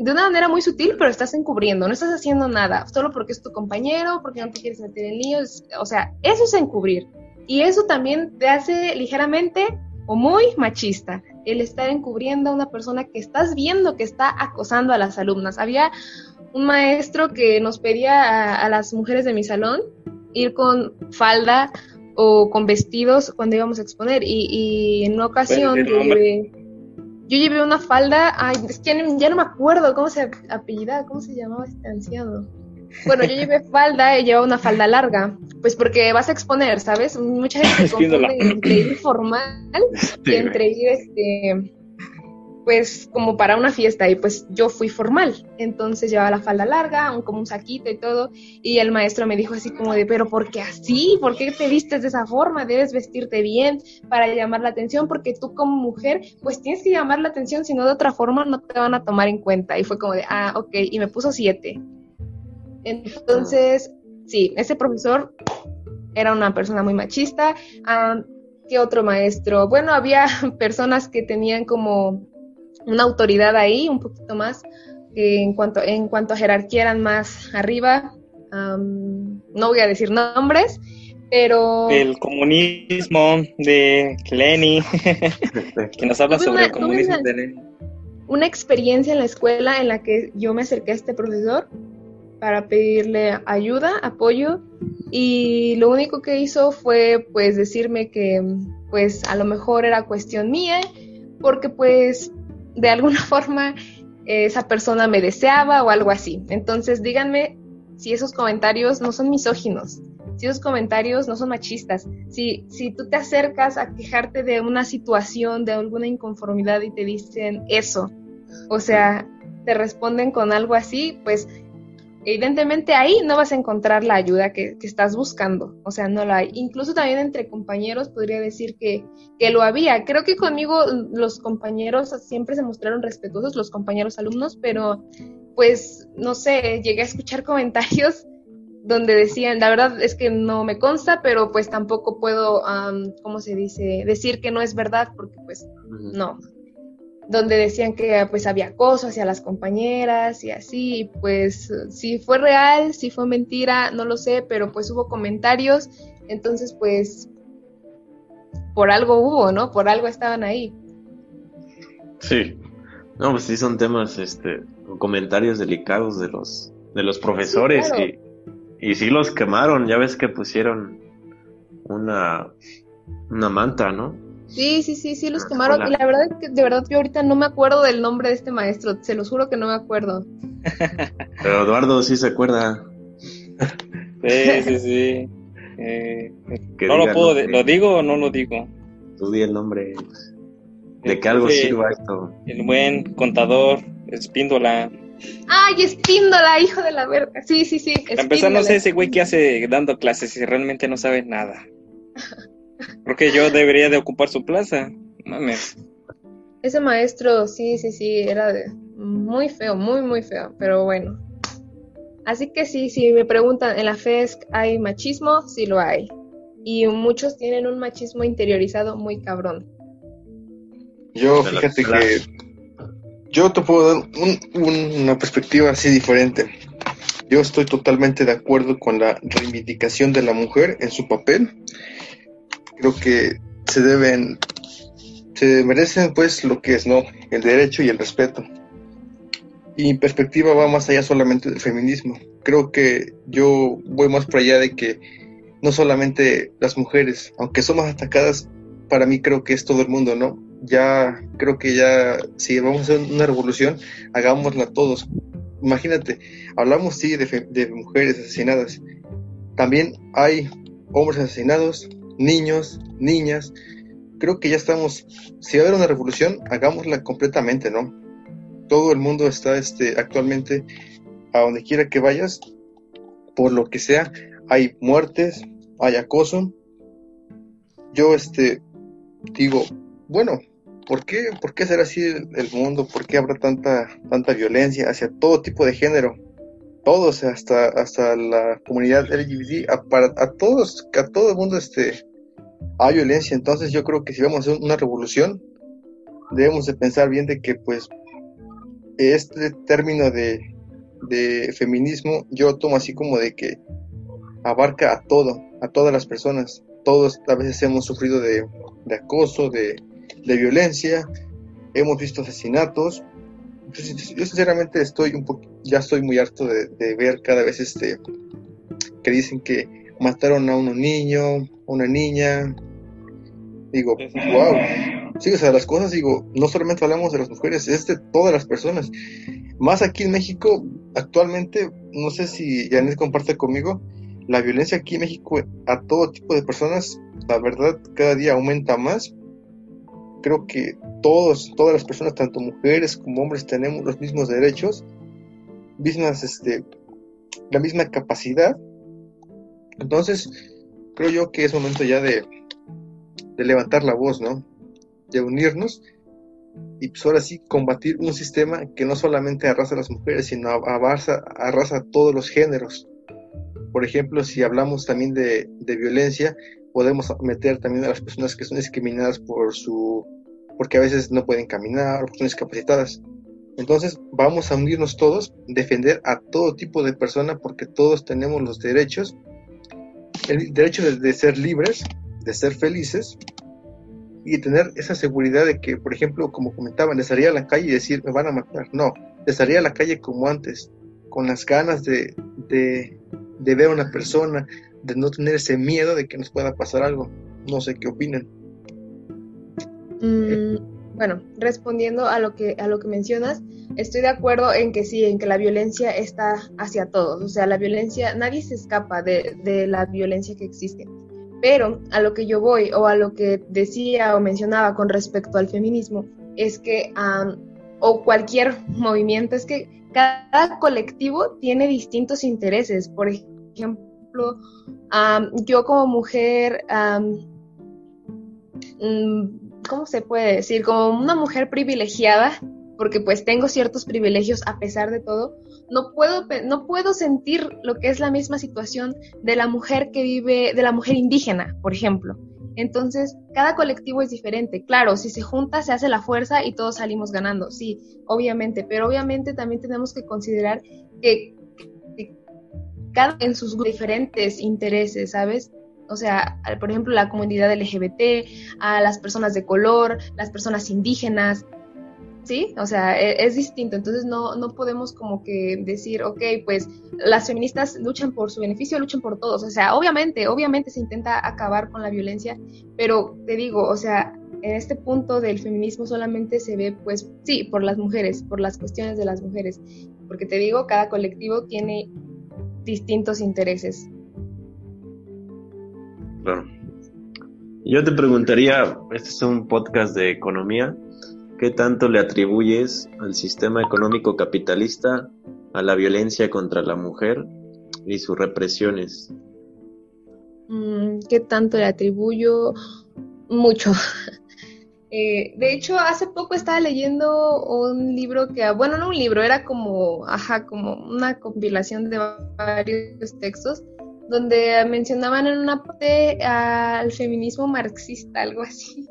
de una manera muy sutil, pero estás encubriendo, no estás haciendo nada, solo porque es tu compañero, porque no te quieres meter en líos, o sea, eso es encubrir. Y eso también te hace ligeramente o muy machista, el estar encubriendo a una persona que estás viendo que está acosando a las alumnas. Había un maestro que nos pedía a, las mujeres de mi salón ir con falda o con vestidos cuando íbamos a exponer y, en una ocasión yo llevé, una falda, ay, es que ya no, me acuerdo cómo se apellidaba, cómo se llamaba este anciano. Bueno, yo llevé falda y llevaba una falda larga, pues porque vas a exponer, ¿sabes? Mucha gente confunde entre ir formal y entre ir este pues como para una fiesta y pues yo fui formal, entonces llevaba la falda larga, un, como un saquito y todo, y el maestro me dijo así como de, pero ¿por qué así? ¿Por qué te vistes de esa forma? Debes vestirte bien para llamar la atención, porque tú como mujer pues tienes que llamar la atención, si no de otra forma no te van a tomar en cuenta. Y fue como de, ah, ok, y me puso siete. Entonces, sí, ese profesor era una persona muy machista. Ah, ¿Qué otro maestro? Bueno, había personas que tenían como una autoridad ahí, un poquito más, que en cuanto, en cuanto a jerarquía eran más arriba. no voy a decir nombres, pero... El comunismo de Lenny, que nos habla sobre el comunismo de Lenny. Una experiencia en la escuela en la que yo me acerqué a este profesor para pedirle ayuda, apoyo, y lo único que hizo fue pues decirme que pues a lo mejor era cuestión mía, porque pues de alguna forma esa persona me deseaba o algo así. Entonces díganme si esos comentarios no son misóginos, si esos comentarios no son machistas, si, si tú te acercas a quejarte de una situación, de alguna inconformidad y te dicen eso, o sea, te responden con algo así, pues evidentemente ahí no vas a encontrar la ayuda que, estás buscando, o sea, no la hay. Incluso también entre compañeros podría decir que, que, lo había. Creo que conmigo los compañeros siempre se mostraron respetuosos, los compañeros alumnos, pero pues no sé, llegué a escuchar comentarios donde decían, la verdad es que no me consta, pero pues tampoco puedo, ¿cómo se dice?, decir que no es verdad, porque pues no, donde decían que pues había acoso hacia las compañeras y así, pues si fue real, si fue mentira, no lo sé, pero pues hubo comentarios, entonces pues por algo hubo, ¿no? Por algo estaban ahí. Sí. No, pues sí son temas, este, comentarios delicados de los, de los profesores y, y sí los quemaron, ya ves que pusieron una, una manta, ¿no? Sí, sí, sí, sí, los quemaron. Y la verdad es que de verdad yo ahorita no me acuerdo del nombre de este maestro, se los juro que no me acuerdo. Pero Eduardo sí se acuerda. Sí, sí, sí. Eh, no lo puedo, ¿lo digo o no lo digo? Tú di el nombre. ¿De qué algo sirva esto? El buen contador, Espíndola. ¡Ay, Espíndola, hijo de la verga! Sí, sí, sí. Para empezar, no sé ese güey que hace dando clases y realmente no sabe nada. Porque yo debería de ocupar su plaza. Mames. Ese maestro, sí, sí, sí, era muy feo, muy, muy feo, pero bueno. Así que sí, si me preguntan, ¿en la FESC hay machismo? Sí lo hay. Y muchos tienen un machismo interiorizado muy cabrón. Yo, fíjate que yo te puedo dar una perspectiva así diferente. Yo estoy totalmente de acuerdo con la reivindicación de la mujer en su papel creo que se deben, se merecen pues lo que es, ¿no? El derecho y el respeto. Y mi perspectiva va más allá solamente del feminismo. Creo que yo voy más por allá de que no solamente las mujeres, aunque somos atacadas, para mí creo que es todo el mundo, ¿no? Ya creo que ya, si vamos a hacer una revolución, hagámosla todos. Imagínate, hablamos sí de, de mujeres asesinadas. También hay hombres asesinados, niños, niñas. Creo que ya estamos, si va a haber una revolución, hagámosla completamente, ¿no? Todo el mundo está este, actualmente, a donde quiera que vayas, por lo que sea, hay muertes, hay acoso. Yo este, digo, bueno, ¿por qué, por qué será así el, mundo? ¿Por qué habrá tanta, tanta violencia hacia todo tipo de género? Todos, hasta, hasta la comunidad LGBT, a, para, a todos, a todo el mundo este, hay violencia. Entonces yo creo que si vamos a hacer una revolución, debemos de pensar bien de que pues este término de, feminismo yo tomo así como de que abarca a todo, a todas las personas. todos a veces hemos sufrido de, acoso, de, violencia, hemos visto asesinatos. yo sinceramente estoy un poco, ya estoy muy harto de, ver cada vez este que dicen que mataron a un niño, una niña. Digo, wow. Sí, o sea, las cosas, digo, no solamente hablamos de las mujeres, es de todas las personas. Más aquí en México, actualmente, no sé si Janet comparte conmigo, la violencia aquí en México a todo tipo de personas, la verdad, cada día aumenta más. Creo que todos, todas las personas, tanto mujeres como hombres, tenemos los mismos derechos, mismas, este, la misma capacidad. Entonces, creo yo que es momento ya de, de levantar la voz, ¿no? De unirnos y pues ahora sí combatir un sistema que no solamente arrasa a las mujeres, sino arrasa, arrasa a todos los géneros. Por ejemplo, si hablamos también de, violencia, podemos meter también a las personas que son discriminadas por su porque a veces no pueden caminar o son discapacitadas. Entonces vamos a unirnos todos, defender a todo tipo de persona porque todos tenemos los derechos, el derecho de, ser libres, de ser felices y tener esa seguridad de que, por ejemplo, como comentaban, les salía a la calle y decir me van a matar. No, les salía a la calle como antes, con las ganas de, de ver a una persona, de no tener ese miedo de que nos pueda pasar algo. No sé qué opinan. Mm, bueno, respondiendo a lo que a lo que mencionas, estoy de acuerdo en que sí, en que la violencia está hacia todos. O sea, la violencia, nadie se escapa de, de la violencia que existe. Pero a lo que yo voy, o a lo que decía o mencionaba con respecto al feminismo, es que, o cualquier movimiento, es que cada colectivo tiene distintos intereses. Por ejemplo, yo como mujer, mm, ¿cómo se puede decir? Como una mujer privilegiada, porque pues tengo ciertos privilegios a pesar de todo, no puedo, no puedo sentir lo que es la misma situación de la mujer que vive, de la mujer indígena, por ejemplo. Entonces, cada colectivo es diferente. Claro, si se junta, se hace la fuerza y todos salimos ganando, sí, obviamente, pero obviamente también tenemos que considerar que, cada en sus diferentes intereses, ¿sabes? O sea, por ejemplo, la comunidad LGBT, a las personas de color, las personas indígenas, ¿sí? O sea, e, es, distinto. Entonces no, no podemos como que decir, ok, pues las feministas luchan por su beneficio, luchan por todos. O sea, obviamente, obviamente se intenta acabar con la violencia, pero te digo, o sea, en este punto del feminismo solamente se ve, pues, sí, por las mujeres, por las cuestiones de las mujeres. Porque te digo, cada colectivo tiene distintos intereses. Claro. Yo te preguntaría, este es un podcast de economía, ¿Qué tanto le atribuyes al sistema económico capitalista a la violencia contra la mujer y sus represiones? Mm, ¿Qué tanto le atribuyo? Mucho. Eh, de hecho, hace poco estaba leyendo un libro que, bueno, no un libro, era como, ajá, como una compilación de varios textos donde mencionaban en una parte al feminismo marxista, algo así.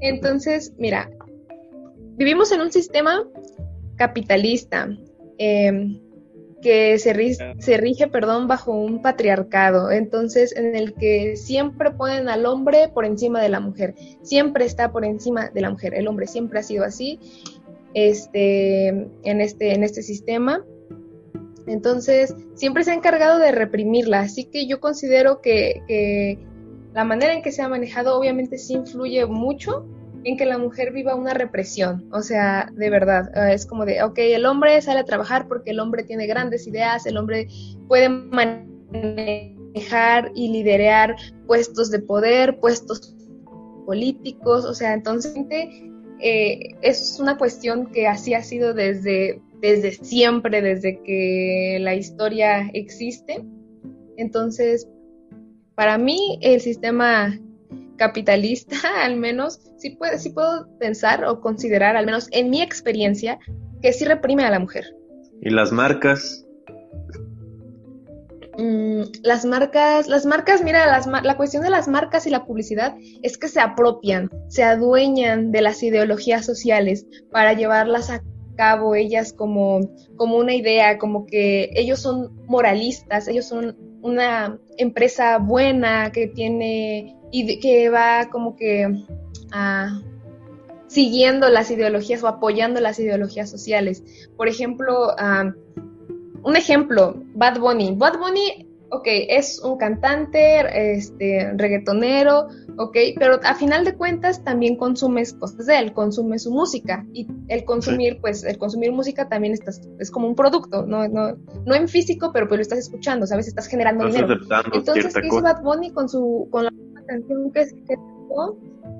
Entonces, mira, vivimos en un sistema capitalista em, que se, rige, perdón, bajo un patriarcado, entonces en el que siempre ponen al hombre por encima de la mujer, siempre está por encima de la mujer, el hombre siempre ha sido así este, en, este, en este sistema. Entonces, siempre se ha encargado de reprimirla, así que yo considero que, la manera en que se ha manejado obviamente sí influye mucho en que la mujer viva una represión. O sea, de verdad, eh, es como de, ok, el hombre sale a trabajar porque el hombre tiene grandes ideas, el hombre puede manejar y liderar puestos de poder, puestos políticos, o sea, entonces eh, es una cuestión que así ha sido desde, desde siempre, desde que la historia existe. Entonces, para mí el sistema capitalista, al menos, sí, puede, sí puedo pensar o considerar, al menos en mi experiencia, que sí reprime a la mujer. ¿Y las marcas? Mm, las marcas, las marcas, mira, las, la cuestión de las marcas y la publicidad es que se apropian, se adueñan de las ideologías sociales para llevarlas a cabo ellas como, como una idea, como que ellos son moralistas, ellos son una empresa buena que tiene y que va como que ah, siguiendo las ideologías o apoyando las ideologías sociales. Por ejemplo, ah, un ejemplo, Bad Bunny. Bad Bunny ok, es un cantante, este, reggaetonero, ok, pero a final de cuentas también consumes cosas de él, consume su música y el consumir, pues, el consumir música también estás, es como un producto, no, no, no en físico, pero pues lo estás escuchando, ¿sabes? Estás generando dinero. Entonces, ¿qué hizo Bad Bunny con su, con la canción que, que,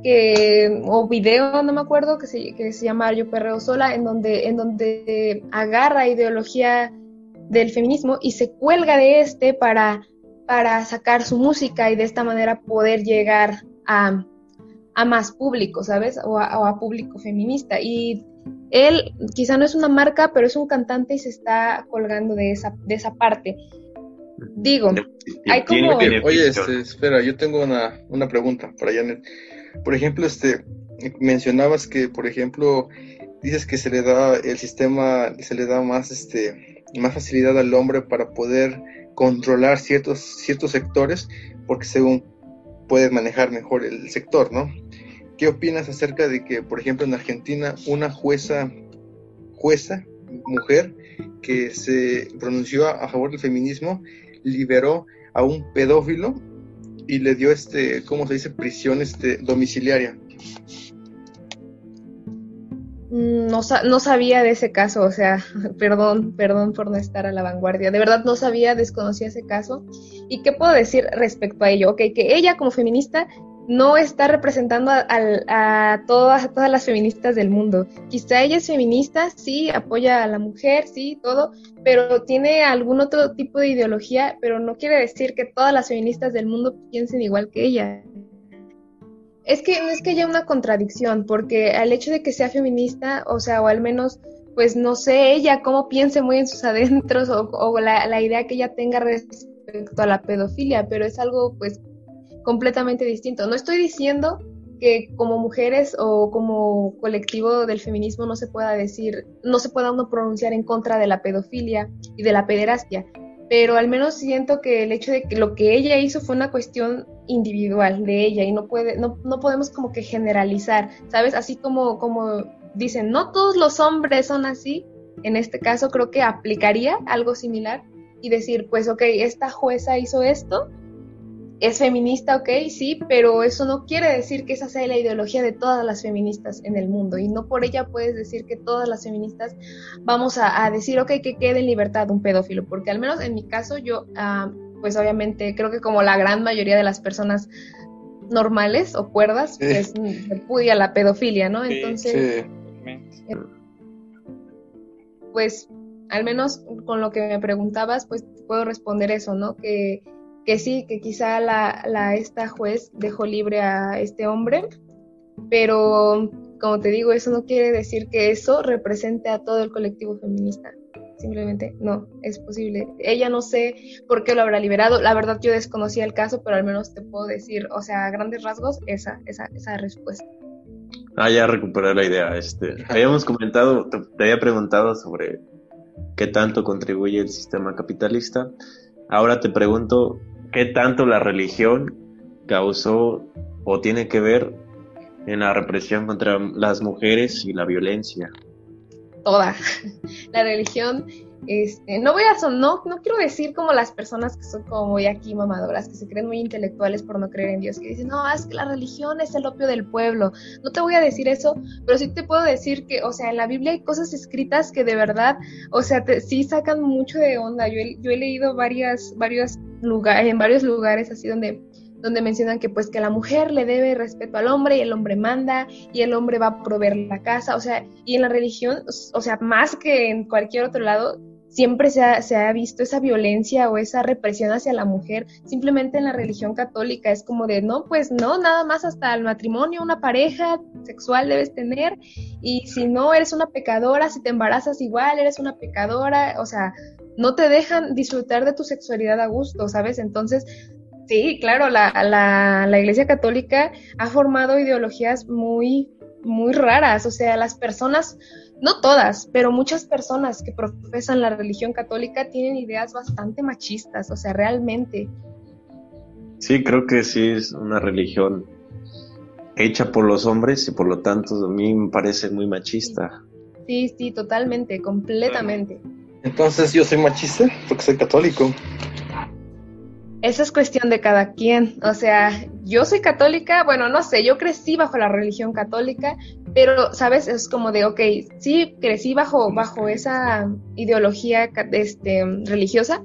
que o video, no me acuerdo, que se, que se llama Yo Perreo Sola, en donde, en donde agarra ideología del feminismo y se cuelga de este para, para sacar su música y de esta manera poder llegar a, más público, ¿sabes? O a, público feminista. Y él quizá no es una marca, pero es un cantante y se está colgando de esa, de esa parte. Digo, hay como... Oye, este, espera, yo tengo una, una pregunta para Janet. Por ejemplo, este, mencionabas que, por ejemplo, dices que se le da el sistema, se le da más, este, más facilidad al hombre para poder controlar ciertos, ciertos sectores, porque según puedes manejar mejor el sector, ¿no? ¿Qué opinas acerca de que, por ejemplo, en Argentina una jueza, jueza, mujer, que se pronunció a, favor del feminismo, liberó a un pedófilo y le dio este, ¿cómo se dice?, prisión este, domiciliaria. Mm, no, no, sabía de ese caso, o sea, perdón, perdón por no estar a la vanguardia. De verdad no sabía, desconocía ese caso. ¿Y qué puedo decir respecto a ello? Ok, que ella como feminista no está representando a, todas, todas las feministas del mundo. Quizá ella es feminista, sí, apoya a la mujer, sí, todo, pero tiene algún otro tipo de ideología, pero no quiere decir que todas las feministas del mundo piensen igual que ella. Es que no es que haya una contradicción, porque al hecho de que sea feminista, o sea, o al menos, pues no sé ella cómo piense muy en sus adentros o, la, la, idea que ella tenga respecto a la pedofilia, pero es algo pues completamente distinto. No estoy diciendo que como mujeres o como colectivo del feminismo no se pueda decir, no se pueda uno pronunciar en contra de la pedofilia y de la pederastia, pero al menos siento que el hecho de que lo que ella hizo fue una cuestión individual de ella y no puede no, no podemos como que generalizar, ¿sabes? Así como como dicen, no todos los hombres son así, en este caso creo que aplicaría algo similar y decir, pues ok, esta jueza hizo esto, es feminista, ok, sí, pero eso no quiere decir que esa sea la ideología de todas las feministas en el mundo y no por ella puedes decir que todas las feministas vamos a, decir, ok, que quede en libertad un pedófilo, porque al menos en mi caso yo, ah, pues obviamente creo que como la gran mayoría de las personas normales o cuerdas, pues repudia la pedofilia, ¿no? Entonces, eh, pues al menos con lo que me preguntabas, pues puedo responder eso, ¿no? Que que sí, que quizá la, la, esta juez dejó libre a este hombre, pero como te digo, eso no quiere decir que eso represente a todo el colectivo feminista. Simplemente no, es posible. Ella no sé por qué lo habrá liberado. La verdad yo desconocía el caso, pero al menos te puedo decir, o sea, a grandes rasgos, esa, esa, esa respuesta. Ah, ya recuperé la idea. Este, habíamos comentado, te había preguntado sobre qué tanto contribuye el sistema capitalista. Ahora te pregunto, ¿Qué tanto la religión causó o tiene que ver en la represión contra las mujeres y la violencia? Toda. La religión, este, no voy a son, no, no quiero decir como las personas que son como muy aquí mamadoras, que se creen muy intelectuales por no creer en Dios, que dicen, no, es que la religión es el opio del pueblo. No te voy a decir eso, pero sí te puedo decir que, o sea, en la Biblia hay cosas escritas que de verdad, o sea, sí sacan mucho de onda. Yo he, yo he leído varias, varias en varios lugares así donde donde mencionan que pues que la mujer le debe respeto al hombre y el hombre manda y el hombre va a proveer la casa, o sea, y en la religión, o sea, más que en cualquier otro lado, siempre se ha, visto esa violencia o esa represión hacia la mujer, simplemente en la religión católica es como de, no, pues no, nada más hasta el matrimonio, una pareja sexual debes tener y si no, eres una pecadora, si te embarazas igual, eres una pecadora, o sea, no te dejan disfrutar de tu sexualidad a gusto, ¿sabes? Entonces, sí, claro, la, la, la Iglesia Católica ha formado ideologías muy muy raras. O sea, las personas, no todas, pero muchas personas que profesan la religión católica tienen ideas bastante machistas, o sea, realmente. Sí, creo que sí es una religión hecha por los hombres y por lo tanto a mí me parece muy machista. Sí, sí, totalmente, completamente. Entonces yo soy machista porque soy católico. Esa es cuestión de cada quien. O sea, yo soy católica, bueno, no sé, yo crecí bajo la religión católica, pero, ¿sabes? Es como de, ok, sí, crecí bajo, bajo esa ideología este, religiosa,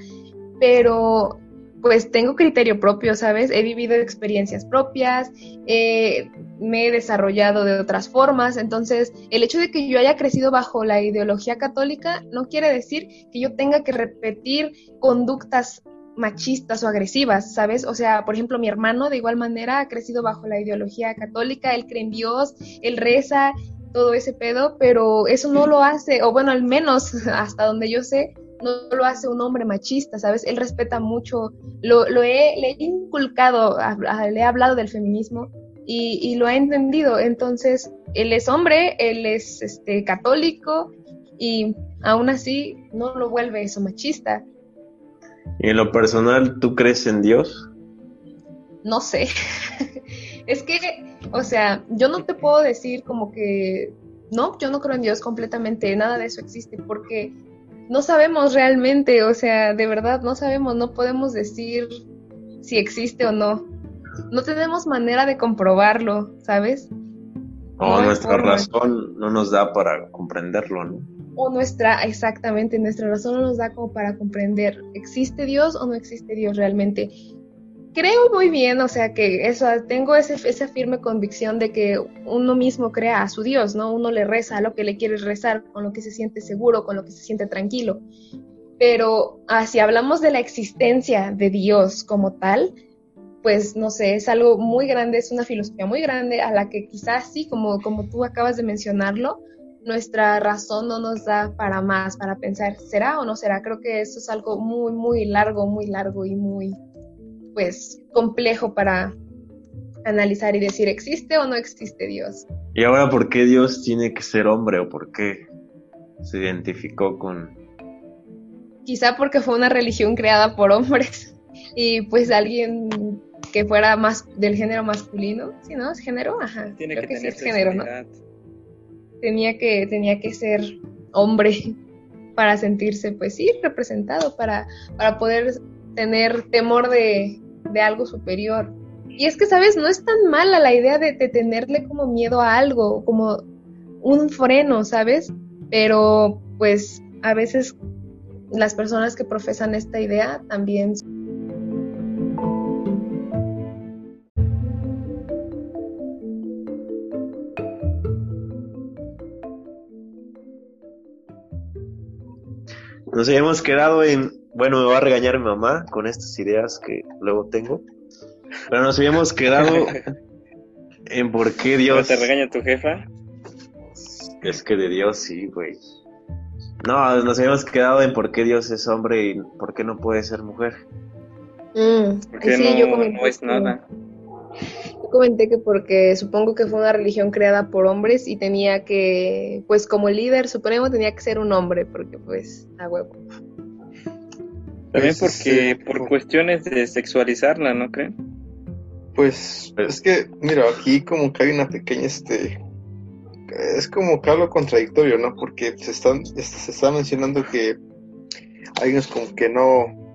pero pues tengo criterio propio, ¿sabes? He vivido experiencias propias, me he desarrollado de otras formas, entonces el hecho de que yo haya crecido bajo la ideología católica no quiere decir que yo tenga que repetir conductas machistas o agresivas, ¿sabes? O sea, por ejemplo, mi hermano de igual manera ha crecido bajo la ideología católica, él cree en Dios, él reza, todo ese pedo, pero eso no lo hace, o bueno, al menos hasta donde yo sé, no lo hace un hombre machista, ¿sabes? Él respeta mucho, lo, he, le he inculcado, le he hablado del feminismo y, y, lo ha entendido. Entonces, él es hombre, él es este, católico y aún así no lo vuelve eso machista. ¿Y en lo personal, tú crees en Dios? No sé. es que, o sea, yo no te puedo decir como que, no, yo no creo en Dios completamente, nada de eso existe, porque no sabemos realmente, o sea, de verdad no sabemos, no podemos decir si existe o no. No tenemos manera de comprobarlo, ¿sabes? O nuestra razón no nos da para comprenderlo, ¿no? O nuestra, exactamente, nuestra razón no nos da como para comprender, ¿existe Dios o no existe Dios realmente? creo muy bien, o sea, que eso, tengo ese, esa firme convicción de que uno mismo crea a su Dios, ¿no? Uno le reza a lo que le quiere rezar, con lo que se siente seguro, con lo que se siente tranquilo. Pero ah, si hablamos de la existencia de Dios como tal, pues no sé, es algo muy grande, es una filosofía muy grande a la que quizás sí, como, como tú acabas de mencionarlo, nuestra razón no nos da para más, para pensar, ¿será o no será? Creo que eso es algo muy, muy largo, muy largo y muy pues complejo para analizar y decir existe o no existe Dios. Y ahora, ¿por qué Dios tiene que ser hombre o por qué se identificó con... Quizá porque fue una religión creada por hombres y pues alguien que fuera más del género masculino, ¿sí, no? ¿Es género? Ajá. Tiene que, tener género, ¿no? Tenía que, tenía que ser hombre para sentirse, pues sí, representado, para, para poder tener temor de, de algo superior. Y es que, ¿sabes? No es tan mala la idea de, tenerle como miedo a algo, como un freno, ¿sabes? Pero pues a veces las personas que profesan esta idea también... Nos habíamos quedado en bueno, me va a regañar mi mamá con estas ideas que luego tengo. Pero nos habíamos quedado en por qué Dios. ¿Te regaña tu jefa? Es que de Dios sí, güey. No, nos habíamos quedado en por qué Dios es hombre y por qué no puede ser mujer. Mm, porque sí, no, no es nada. Yo comenté que porque supongo que fue una religión creada por hombres y tenía que, pues como líder supremo tenía que ser un hombre, porque pues a huevo. También porque por cuestiones de sexualizarla, ¿no creen? Pues es que, mira, aquí como que hay una pequeña, este, es como que algo contradictorio, ¿no? Porque se están, este, se está mencionando que hay unos como que no,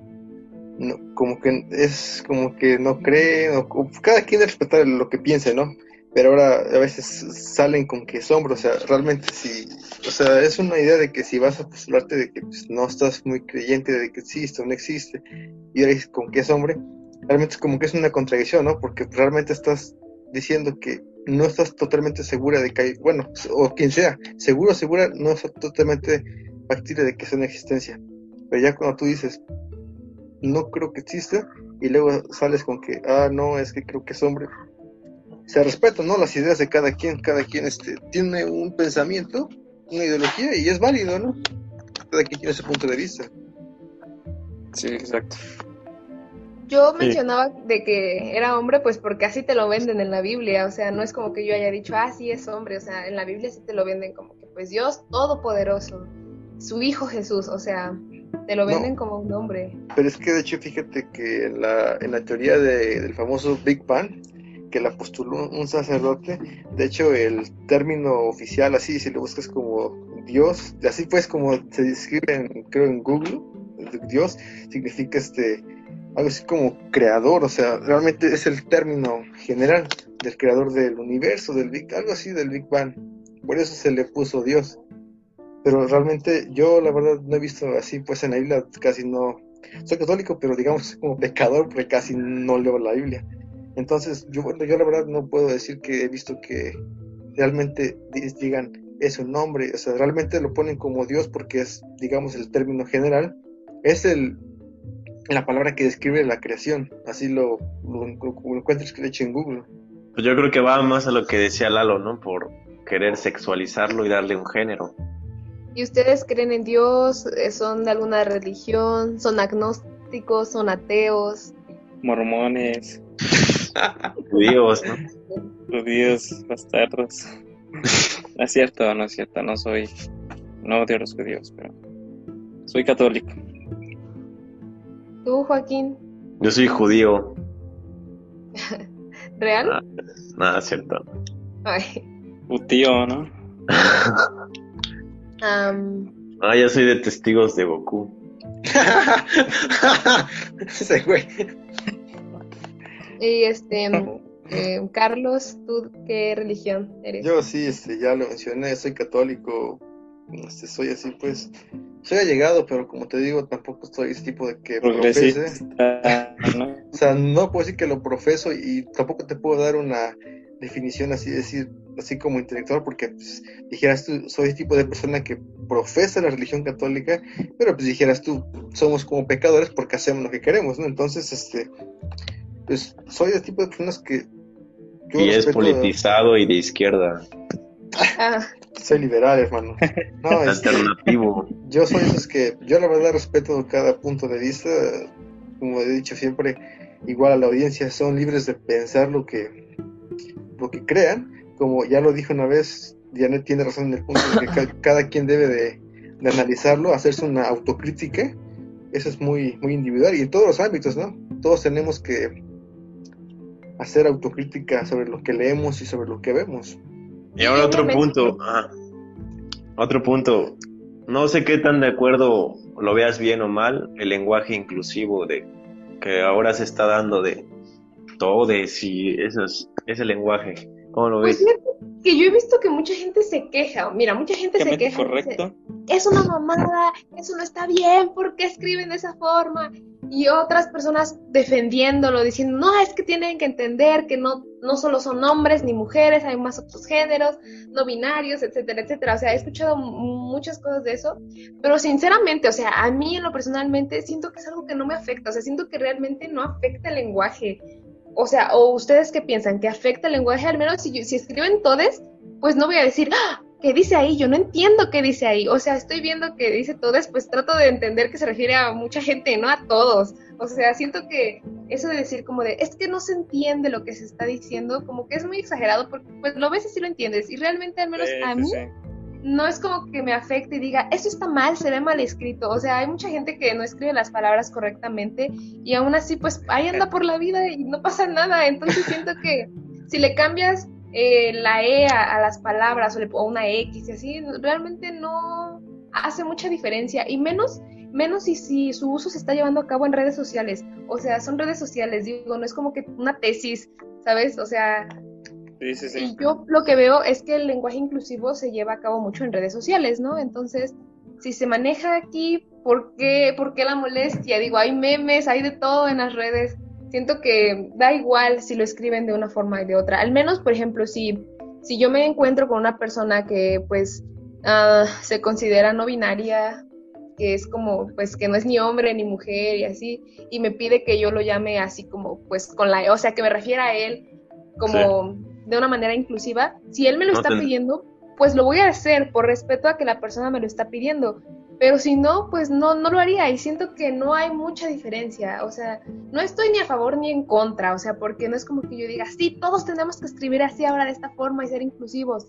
no, como que es como que no creen, o, cada quien debe respetar lo que piense, ¿no? Pero ahora a veces salen con que es hombre, o sea, realmente si o sea, es una idea de que si vas a postularte de que pues, no estás muy creyente de que existe o no existe, y eres con que es hombre, realmente es como que es una contradicción, ¿no? Porque realmente estás diciendo que no estás totalmente segura de que hay, bueno, o quien sea, seguro segura, no estás totalmente factible de que sea una existencia. Pero ya cuando tú dices, no creo que exista, y luego sales con que, ah, no, es que creo que es hombre, se respetan, ¿no? Las ideas de cada quien, cada quien este, tiene un pensamiento una ideología y es válido, ¿no? Cada quien tiene ese punto de vista. Sí, exacto. Yo mencionaba de que era hombre, pues porque así te lo venden en la Biblia, o sea, no es como que yo haya dicho, ah, sí es hombre, o sea, en la Biblia sí te lo venden como que, pues Dios Todopoderoso, su Hijo Jesús, o sea, te lo venden como un hombre. Pero es que de hecho, fíjate que en la, en la teoría del famoso Big Bang, que la postuló un sacerdote, de hecho el término oficial, así, si lo buscas como Dios, así pues como se describe, creo, en Google, Dios significa este algo así como creador, o sea, realmente es el término general del creador del universo, del Big, algo así del Big Bang. Por eso se le puso Dios. Pero realmente yo la verdad no he visto así, pues en la Biblia casi no. Soy católico, pero digamos como pecador porque casi no leo la Biblia. Entonces yo, yo la verdad no puedo decir que he visto que realmente digan es un nombre, o sea, realmente lo ponen como Dios porque es, digamos, el término general. Es el, la palabra que describe la creación, así lo, lo, lo encuentras en Google. Pues yo creo que va más a lo que decía Lalo, ¿no? Por querer sexualizarlo y darle un género. ¿Y ustedes creen en Dios? ¿Son de alguna religión? ¿Son agnósticos? ¿Son ateos? Mormones. Judíos, ¿no? Judíos, bastardos. No es cierto, no es cierto, no soy. No odio a los judíos, pero. Soy católico. ¿Tú, Joaquín? Yo soy judío. ¿Real? Nada, nada cierto. Ay. Putío, ¿no? am, Ah, ya soy de testigos de Goku. Ese güey. y este. eh, Carlos, ¿tú qué religión eres? Yo sí, este, ya lo mencioné, soy católico, este, soy así pues, soy allegado, pero como te digo, tampoco soy ese tipo de que profese. O sea, no puedo decir que lo profeso y tampoco te puedo dar una definición así, decir, así como intelectual, porque pues, dijeras tú, soy el tipo de persona que profesa la religión católica, pero pues dijeras tú, somos como pecadores porque hacemos lo que queremos, ¿no? Entonces, este, pues soy el tipo de personas que... yo Y es politizado y de izquierda. Ah, Soy liberal, hermano. No, este, Alternativo. yo soy esos que, yo la verdad respeto cada punto de vista, como he dicho siempre, igual a la audiencia son libres de pensar lo que, lo que crean, como ya lo dijo una vez, Janet tiene razón en el punto de que ca- cada quien debe de, de analizarlo, hacerse una autocrítica, eso es muy, muy individual y en todos los ámbitos, ¿no? Todos tenemos que hacer autocrítica sobre lo que leemos y sobre lo que vemos. Y ahora otro punto. ah, otro punto. No sé qué tan de acuerdo lo veas bien o mal, el lenguaje inclusivo de que ahora se está dando de todes y esos, ese lenguaje. ¿Cómo lo pues ves? fíjate que yo he visto que mucha gente se queja. Mira, mucha gente se queja. y dice, correcto. es una mamada, eso no está bien, ¿por qué escriben de esa forma? Y otras personas defendiéndolo, diciendo, no, es que tienen que entender que no, no solo son hombres ni mujeres, hay más otros géneros, no binarios, etcétera, etcétera. O sea, he escuchado muchas cosas de eso, pero sinceramente, o sea, a mí en lo personalmente siento que es algo que no me afecta, o sea, siento que realmente no afecta el lenguaje. O sea, o ustedes qué piensan, que afecta el lenguaje, al menos si, escriben todes, pues no voy a decir, ¡Ah! ¿qué dice ahí? Yo no entiendo qué dice ahí. O sea, estoy viendo que dice todes, pues trato de entender que se refiere a mucha gente, no a todos. O sea, siento que eso de decir como de, es que no se entiende lo que se está diciendo, como que es muy exagerado, porque pues lo ves y sí lo entiendes. Y realmente, al menos Sí, a mí, sí. No es como que me afecte y diga, eso está mal, se ve mal escrito. O sea, hay mucha gente que no escribe las palabras correctamente y aún así, pues ahí anda por la vida y no pasa nada. Entonces siento que si le cambias eh, la E a, a las palabras o, le, o una X y así, realmente no hace mucha diferencia. Y menos, menos si, si su uso se está llevando a cabo en redes sociales. O sea, son redes sociales, digo, no es como que una tesis, ¿sabes? O sea, Sí, sí, sí. y yo lo que veo es que el lenguaje inclusivo se lleva a cabo mucho en redes sociales, ¿no? Entonces, si se maneja aquí, ¿por qué, por qué la molestia? Digo, hay memes, hay de todo en las redes. Siento que da igual si lo escriben de una forma y de otra. Al menos, por ejemplo, si, si yo me encuentro con una persona que pues ah, se considera no binaria, que es como, pues que no es ni hombre ni mujer y así, y me pide que yo lo llame así como, pues con la, o sea, que me refiera a él como de una manera inclusiva, si él me lo No está ten- pidiendo, pues lo voy a hacer por respeto a que la persona me lo está pidiendo. pero si no, pues no, no lo haría. Y siento que no hay mucha diferencia, o sea, no estoy ni a favor ni en contra, o sea, porque no es como que yo diga, sí, todos tenemos que escribir así ahora de esta forma y ser inclusivos,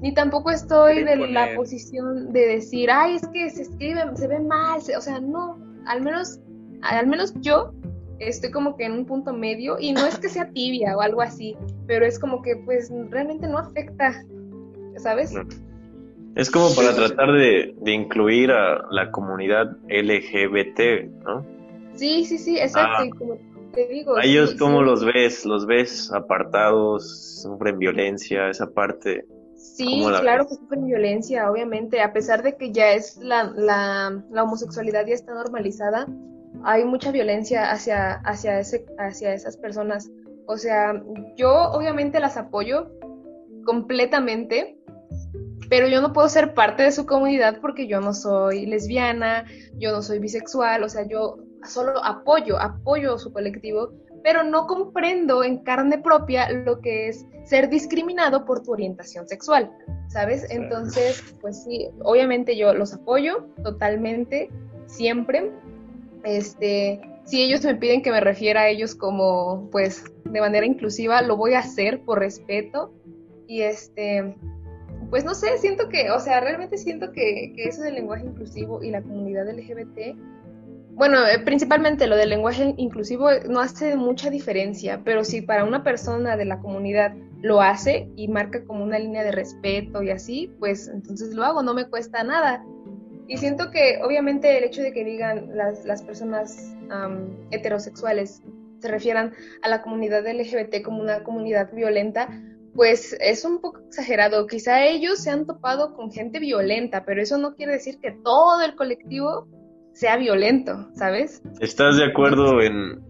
ni tampoco estoy de la posición de decir, ay, es que se escribe, se ve mal, o sea, no, al menos, al menos yo estoy como que en un punto medio y no es que sea tibia o algo así, pero es como que pues realmente no afecta, ¿sabes? Es como para tratar de, incluir a la comunidad LGBT, ¿no? Sí, sí, sí, exacto. Ah. como te digo. ¿A ellos cómo los ves? ¿Los ves apartados? ¿Sufren violencia? Esa parte. Sí, claro que sufren violencia, obviamente. A pesar de que ya es la, la, la homosexualidad ya está normalizada, hay mucha violencia hacia, hacia, ese, hacia esas personas. O sea, yo obviamente las apoyo completamente, pero yo no puedo ser parte de su comunidad porque yo no soy lesbiana, yo no soy bisexual, o sea, yo solo apoyo, apoyo su colectivo, pero no comprendo en carne propia lo que es ser discriminado por tu orientación sexual, ¿sabes? Entonces, pues sí, obviamente yo los apoyo totalmente, siempre, este, si ellos me piden que me refiera a ellos como, pues, de manera inclusiva, lo voy a hacer por respeto. Y este, pues no sé, siento que, o sea, realmente siento que, que eso del lenguaje inclusivo y la comunidad LGBT, bueno, eh, principalmente lo del lenguaje inclusivo no hace mucha diferencia, pero si para una persona de la comunidad lo hace y marca como una línea de respeto y así, pues entonces lo hago, no me cuesta nada. Y siento que obviamente el hecho de que digan las, las personas heterosexuales se refieran a la comunidad LGBT como una comunidad violenta, pues es un poco exagerado. Quizá ellos se han topado con gente violenta, pero eso no quiere decir que todo el colectivo sea violento, ¿sabes? ¿Estás de acuerdo en,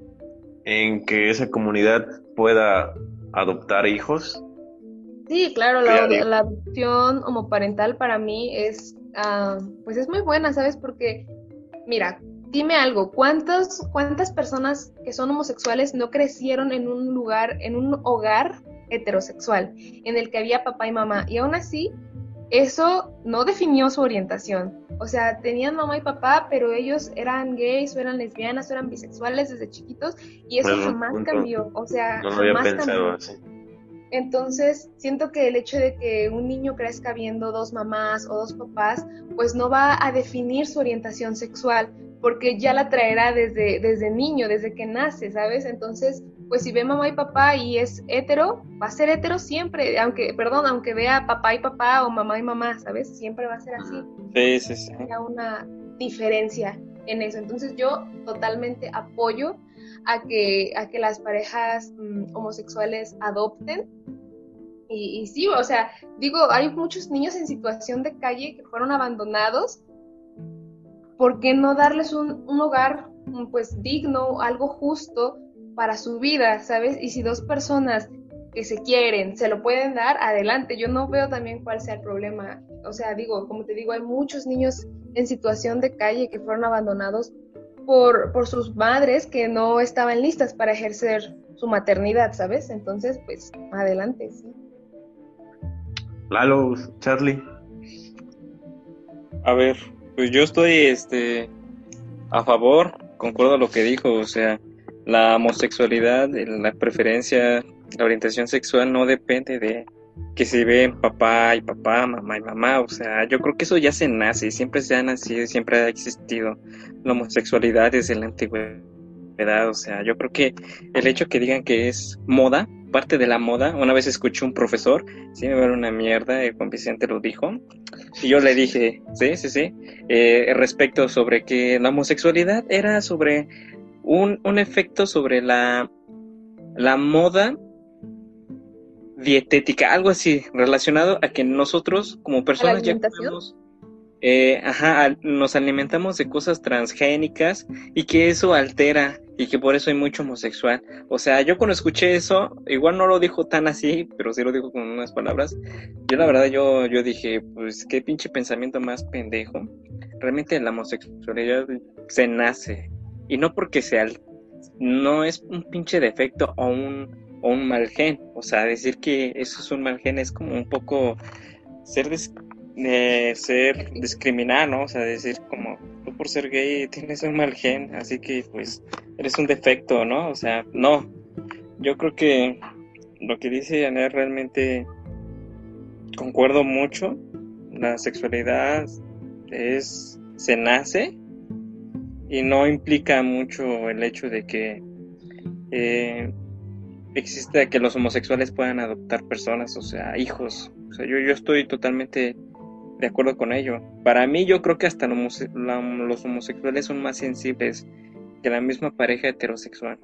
en que esa comunidad pueda adoptar hijos? Sí, claro, la, la adopción homoparental para mí es Ah, pues es muy buena, ¿sabes? Porque, mira, dime algo, ¿cuántas, ¿cuántas personas que son homosexuales no crecieron en un lugar, en un hogar heterosexual, en el que había papá y mamá? Y aún así, eso no definió su orientación. O sea, tenían mamá y papá, pero ellos eran gays o eran lesbianas o eran bisexuales desde chiquitos y eso jamás cambió. O sea, jamás cambió. Entonces, siento que el hecho de que un niño crezca viendo dos mamás o dos papás, pues no va a definir su orientación sexual, porque ya la traerá desde, desde niño, desde que nace, ¿sabes? Entonces, pues si ve mamá y papá y es hetero, va a ser hetero siempre, aunque, perdón, aunque vea papá y papá o mamá y mamá, ¿sabes? Siempre va a ser así. Sí, sí, sí. Hay una diferencia en eso. Entonces, yo totalmente apoyo a que, a que las parejas mm, homosexuales adopten. Y, sí, o sea, digo, hay muchos niños en situación de calle que fueron abandonados. ¿Por qué no darles un, un hogar mm, pues digno, algo justo para su vida, ¿sabes? Y si dos personas que se quieren, se lo pueden dar, adelante. Yo no veo también cuál sea el problema. O sea, digo, como te digo, hay muchos niños en situación de calle que fueron abandonados por, por sus madres que no estaban listas para ejercer su maternidad, ¿sabes? Entonces, pues, adelante, sí. Lalo, Charlie. A ver, pues yo estoy este a favor, concuerdo a lo que dijo, o sea, la homosexualidad, la preferencia, la orientación sexual no depende de que se ve papá y papá, mamá y mamá, o sea, yo creo que eso ya se nace, siempre se ha nacido, siempre ha existido la homosexualidad desde la antigüedad, o sea, yo creo que el hecho que digan que es moda, parte de la moda, una vez escuché un profesor, sí me era una mierda, el Juan Vicente lo dijo, y yo le dije, sí, sí, sí, eh, respecto sobre que la homosexualidad era sobre un, un efecto sobre la, la moda dietética, algo así, relacionado a que nosotros como personas ya eh, ajá, nos alimentamos de cosas transgénicas y que eso altera y que por eso hay mucho homosexual. O sea, yo cuando escuché eso, igual no lo dijo tan así, pero sí lo dijo con unas palabras. Yo la verdad yo, yo dije, pues qué pinche pensamiento más pendejo. Realmente la homosexualidad se nace y no porque sea, no es un pinche defecto o un un mal gen. O sea, decir que eso es un mal gen es como un poco ser de ser discriminar, ¿no? O sea, decir como tú por ser gay tienes un mal gen, así que pues eres un defecto, ¿no? O sea, no. Yo creo que lo que dice Janet realmente concuerdo mucho. La sexualidad es se nace y no implica mucho el hecho de que eh, exista que los homosexuales puedan adoptar personas, o sea, hijos. O sea, yo, yo estoy totalmente de acuerdo con ello. Para mí yo creo que hasta los homosexuales son más sensibles que la misma pareja heterosexual.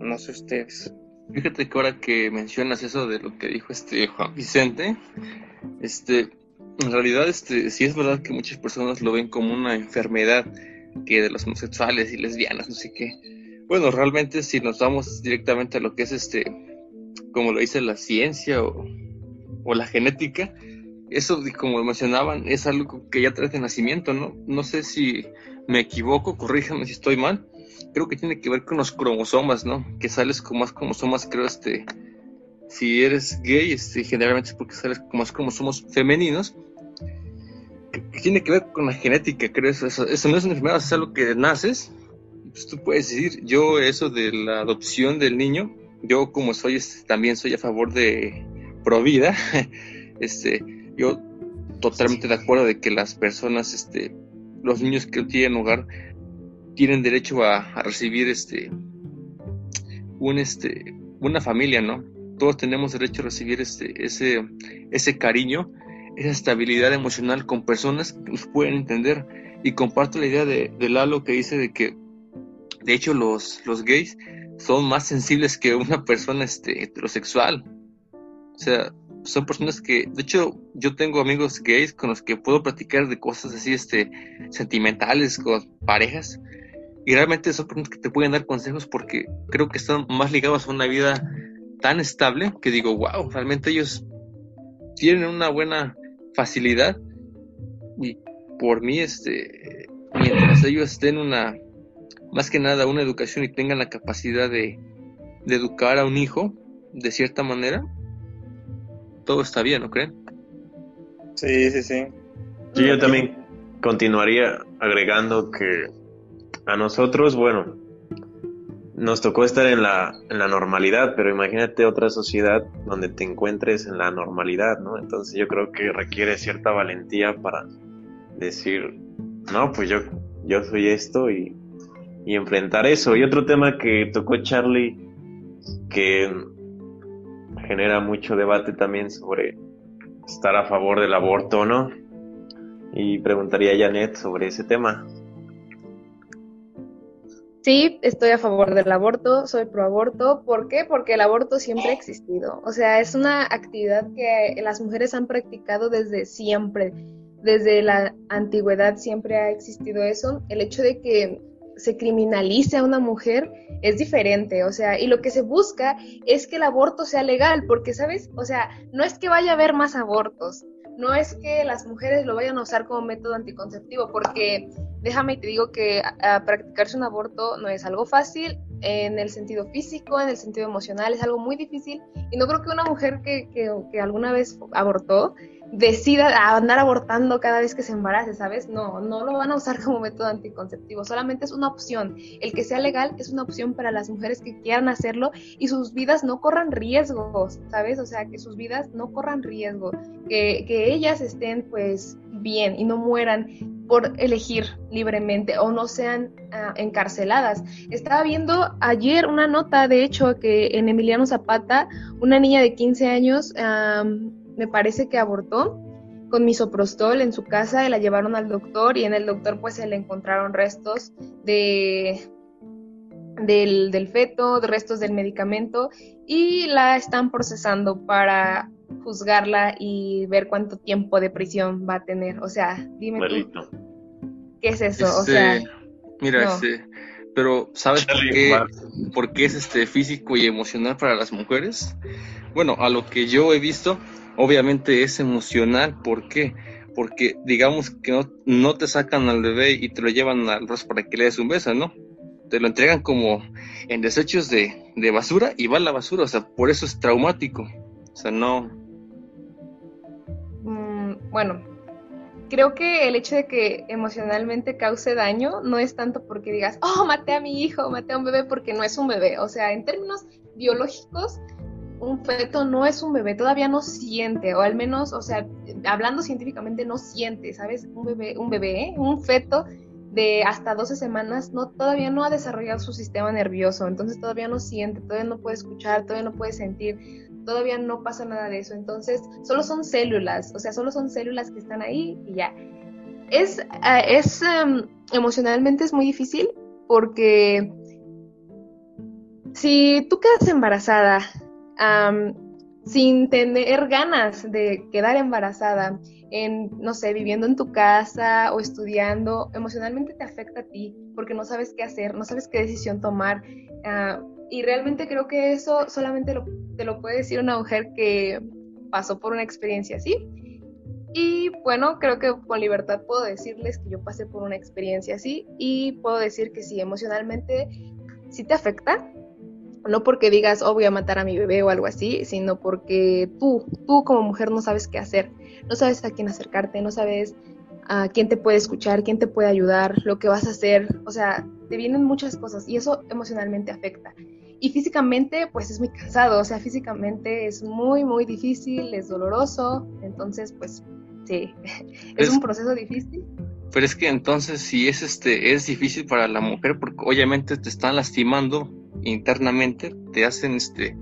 No sé ustedes. Fíjate que ahora que mencionas eso de lo que dijo este Juan Vicente, este, en realidad este, sí es verdad que muchas personas lo ven como una enfermedad que de los homosexuales y lesbianas, no sé qué. Bueno, realmente si nos vamos directamente a lo que es este, como lo dice la ciencia o, la genética, eso, como mencionaban, es algo que ya trae de nacimiento, ¿no? No sé si me equivoco, corríjame si estoy mal. Creo que tiene que ver con los cromosomas, ¿no? Que sales con más cromosomas, creo, este. Si eres gay, este, generalmente es porque sales con más cromosomas femeninos. Que, tiene que ver con la genética, creo. Eso, eso, no es una enfermedad, es algo que naces. Pues tú puedes decir, yo, eso de la adopción del niño, yo, como soy, este, también soy a favor de pro vida. este yo totalmente de acuerdo de que las personas, este, los niños que tienen hogar tienen derecho a, recibir este un este una familia, ¿no? Todos tenemos derecho a recibir este ese ese cariño, esa estabilidad emocional con personas que nos pueden entender y comparto la idea de, de Lalo que dice de que de hecho los los gays son más sensibles que una persona este heterosexual. O sea, son personas que, de hecho, yo tengo amigos gays con los que puedo platicar de cosas así, este, sentimentales, con parejas, y realmente son personas que te pueden dar consejos porque creo que están más ligados a una vida tan estable que digo, wow, realmente ellos tienen una buena facilidad y por mí, este, mientras ellos estén una, más que nada, una educación y tengan la capacidad de, de educar a un hijo de cierta manera, todo está bien, ¿no creen? Sí, sí, sí. yo también continuaría agregando que a nosotros, bueno, nos tocó estar en la, en la normalidad, pero imagínate otra sociedad donde te encuentres en la normalidad, ¿no? Entonces yo creo que requiere cierta valentía para decir, no, pues yo, yo soy esto y, y enfrentar eso. Y otro tema que tocó Charlie, que genera mucho debate también sobre estar a favor del aborto o no. Y preguntaría a Janet sobre ese tema. Sí, estoy a favor del aborto, soy pro aborto. ¿Por qué? Porque el aborto siempre ha existido. O sea, es una actividad que las mujeres han practicado desde siempre. Desde la antigüedad siempre ha existido eso. El hecho de que se criminalice a una mujer es diferente, o sea, y lo que se busca es que el aborto sea legal, porque, ¿sabes? O sea, no es que vaya a haber más abortos, no es que las mujeres lo vayan a usar como método anticonceptivo, porque déjame y te digo que practicarse un aborto no es algo fácil en el sentido físico, en el sentido emocional, es algo muy difícil, y no creo que una mujer que, que, que alguna vez abortó decida andar abortando cada vez que se embarace, ¿sabes? No, no lo van a usar como método anticonceptivo, solamente es una opción. El que sea legal es una opción para las mujeres que quieran hacerlo y sus vidas no corran riesgos, ¿sabes? O sea, que sus vidas no corran riesgo, que, que ellas estén pues bien y no mueran por elegir libremente o no sean ah, encarceladas. Estaba viendo ayer una nota, de hecho, que en Emiliano Zapata, una niña de 15 años me parece que abortó con misoprostol en su casa y la llevaron al doctor y en el doctor pues se le encontraron restos de del, del feto, restos del medicamento y la están procesando para juzgarla y ver cuánto tiempo de prisión va a tener. O sea, dime tú, ¿qué es eso? o sea, este, mira, este, pero ¿sabes por qué, por qué es este físico y emocional para las mujeres? Bueno, a lo que yo he visto, obviamente es emocional. ¿Por qué? Porque digamos que no, te sacan al bebé y te lo llevan al rostro para que le des un beso, ¿no? Te lo entregan como en desechos de, de basura y va a la basura, o sea, por eso es traumático. O sea, no. Mm, bueno, creo que el hecho de que emocionalmente cause daño no es tanto porque digas, oh, maté a mi hijo, maté a un bebé, porque no es un bebé. O sea, en términos biológicos, un feto no es un bebé, todavía no siente, o al menos, o sea, hablando científicamente no siente, ¿sabes? Un bebé, un bebé, ¿eh? un feto de hasta 12 semanas no todavía no ha desarrollado su sistema nervioso, entonces todavía no siente, todavía no puede escuchar, todavía no puede sentir, todavía no pasa nada de eso, entonces solo son células, o sea, solo son células que están ahí y ya. Es, ah, es em, emocionalmente es muy difícil porque si tú quedas embarazada sin tener ganas de quedar embarazada, en, no sé, viviendo en tu casa o estudiando, emocionalmente te afecta a ti porque no sabes qué hacer, no sabes qué decisión tomar. Ah, y realmente creo que eso solamente te lo puede decir una mujer que pasó por una experiencia así. Y bueno, creo que con libertad puedo decirles que yo pasé por una experiencia así y puedo decir que sí, emocionalmente sí te afecta, no porque digas, oh, voy a matar a mi bebé o algo así, sino porque tú, tú como mujer no sabes qué hacer, no sabes a quién acercarte, no sabes a quién te puede escuchar, quién te puede ayudar, lo que vas a hacer, o sea, te vienen muchas cosas y eso emocionalmente afecta. Y físicamente, pues es muy cansado, o sea, físicamente es muy, muy difícil, es doloroso, entonces, pues sí, es, un proceso difícil. Pero es que entonces si es este es difícil para la mujer porque obviamente te están lastimando internamente, te hacen este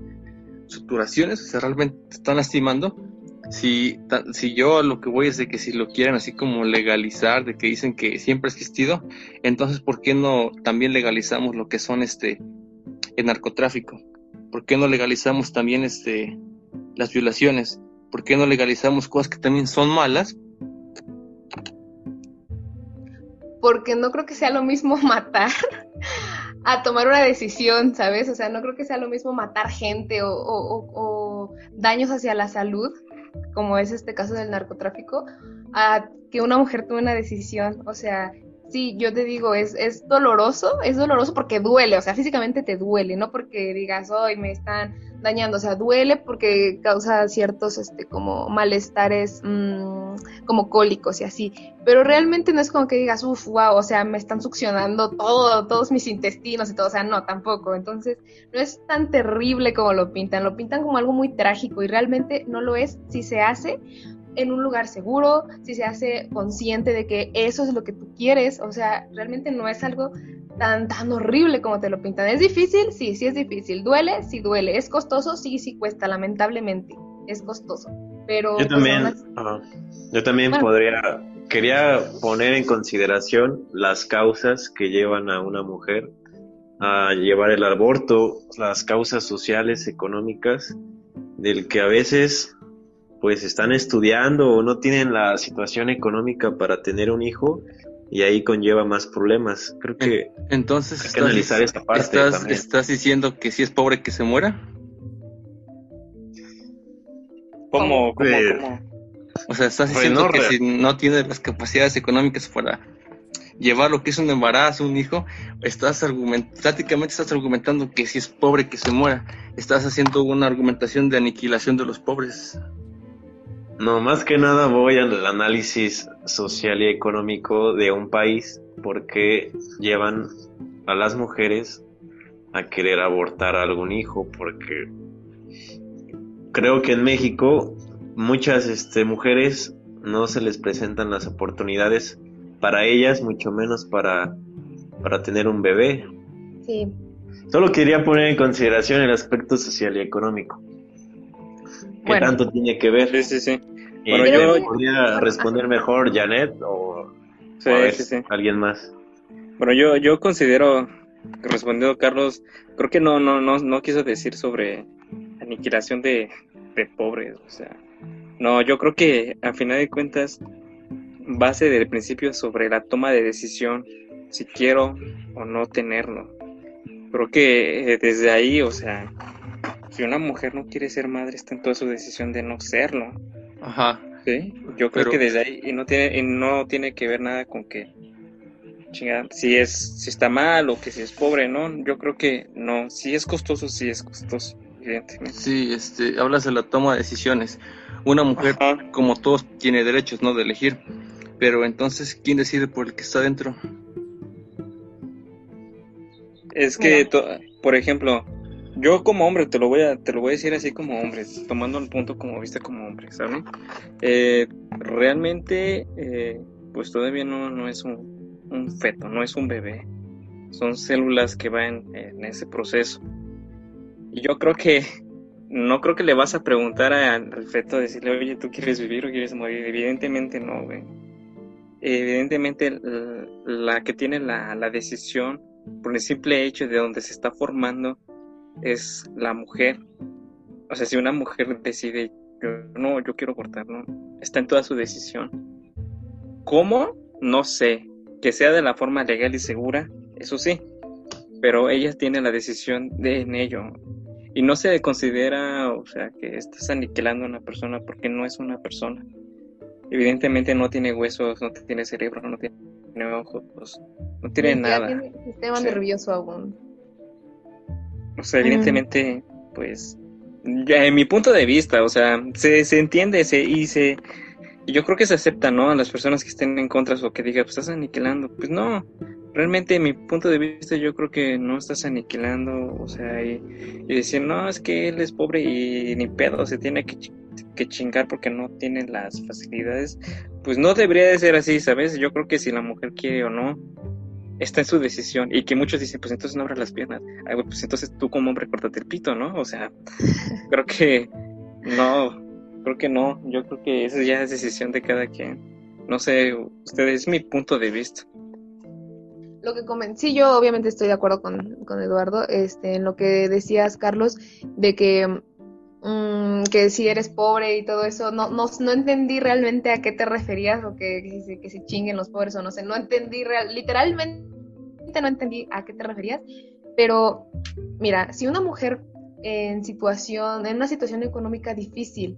suturaciones, o sea, realmente te están lastimando. Si, si yo lo que voy es de que si lo quieren así como legalizar, de que dicen que siempre ha existido, entonces ¿por qué no también legalizamos lo que son este el narcotráfico? ¿Por qué no legalizamos también este las violaciones? ¿Por qué no legalizamos cosas que también son malas? Porque no creo que sea lo mismo matar a tomar una decisión, ¿sabes? O sea, no creo que sea lo mismo matar gente o, daños hacia la salud, como es este caso del narcotráfico, a que una mujer tome una decisión. O sea, sí, yo te digo, es, es doloroso, es doloroso porque duele, o sea, físicamente te duele, no porque digas, hoy me están dañando, o sea, duele porque causa ciertos, este, como malestares, mmm, como cólicos y así, pero realmente no es como que digas, uff, wow, o sea, me están succionando todo, todos mis intestinos y todo, o sea, no, tampoco, entonces, no es tan terrible como lo pintan, lo pintan como algo muy trágico y realmente no lo es si se hace en un lugar seguro, si se hace consciente de que eso es lo que tú quieres, o sea, realmente no es algo tan, tan horrible como te lo pintan. ¿Es difícil? Sí, sí es difícil. ¿Duele? Sí duele. ¿Es costoso? Sí, sí cuesta, lamentablemente. Es costoso. Pero... Yo pues, también, yo también podría, quería poner en consideración las causas que llevan a una mujer a llevar el aborto, las causas sociales, económicas, del que a veces pues están estudiando o no tienen la situación económica para tener un hijo y ahí conlleva más problemas. Creo que entonces hay que analizar esta parte. Estás, diciendo que si es pobre que se muera? ¿Cómo? ¿Cómo? ¿Cómo? O sea, estás diciendo que si no tiene las capacidades económicas para llevar lo que es un embarazo, un hijo, estás argument prácticamente estás argumentando que si es pobre que se muera. Estás haciendo una argumentación de aniquilación de los pobres. No, más que nada voy al análisis social y económico de un país porque llevan a las mujeres a querer abortar a algún hijo porque creo que en México muchas este, mujeres no se les presentan las oportunidades para ellas, mucho menos para, para tener un bebé. Sí. Solo quería poner en consideración el aspecto social y económico. ¿Qué tanto tiene que ver? Sí, sí, sí. Bueno, yo podría responder mejor Janet o, alguien más. Bueno, yo, yo considero, respondiendo Carlos, creo que no, no, no, no quiso decir sobre aniquilación de, de pobres, o sea, no, yo creo que a final de cuentas, base del principio sobre la toma de decisión, si quiero o no tenerlo. Creo que desde ahí, o sea, si una mujer no quiere ser madre, está en toda su decisión de no serlo. Ajá. Sí, yo creo que desde ahí, y no tiene, y no tiene que ver nada con que, chinga, si es, si está mal o que si es pobre, ¿no? Yo creo que no, si es costoso, sí es costoso, evidentemente. Sí, este, hablas de la toma de decisiones. Una mujer, como todos, tiene derechos, ¿no? De elegir. Pero entonces, ¿quién decide por el que está dentro? Es que, por ejemplo, yo como hombre, te lo voy a, te lo voy a decir así como hombre, tomando el punto como viste como hombre, ¿sabes? Eh, realmente, eh, pues todavía no, no es un, un, feto, no es un bebé. Son células que van en ese proceso. Y yo creo que no creo que le vas a preguntar al feto, decirle, oye, ¿tú quieres vivir o quieres morir? Evidentemente no, güey. Evidentemente la que tiene la, la decisión, por el simple hecho de donde se está formando, es la mujer. O sea, si una mujer decide, yo, no, yo quiero abortar, ¿no? Está en toda su decisión. ¿Cómo? No sé. Que sea de la forma legal y segura, eso sí. Pero ella tiene la decisión de en ello y no se considera, o sea, que estás aniquilando a una persona porque no es una persona. Evidentemente no tiene huesos, no tiene cerebro, no tiene ojos, no tiene nada. Tiene sistema nervioso aún. O sea, evidentemente, pues, ya en mi punto de vista, o sea, se, se entiende se, y se... yo creo que se acepta, ¿no? A las personas que estén en contra o que digan, pues estás aniquilando. Pues no, realmente, mi punto de vista, yo creo que no estás aniquilando, o sea, y, decir, no, es que él es pobre y ni pedo, se tiene que, que, chingar porque no tiene las facilidades, pues no debería de ser así, ¿sabes? Yo creo que si la mujer quiere o no, está en su decisión. Y que muchos dicen, pues entonces no abra las piernas. Ay, pues entonces tú como hombre cortate el pito, ¿no? O sea, creo que no, creo que no. Yo creo que esa ya es decisión de cada quien. No sé, ustedes, es mi punto de vista lo que comen sí, yo obviamente estoy de acuerdo con, con, Eduardo, este, en lo que decías, Carlos, de que, mm, que si eres pobre y todo eso, no, no, no entendí realmente a qué te referías o que, que, chinguen los pobres o no sé, no entendí, real, literalmente no entendí a qué te referías, pero mira, si una mujer en situación, en una situación económica difícil,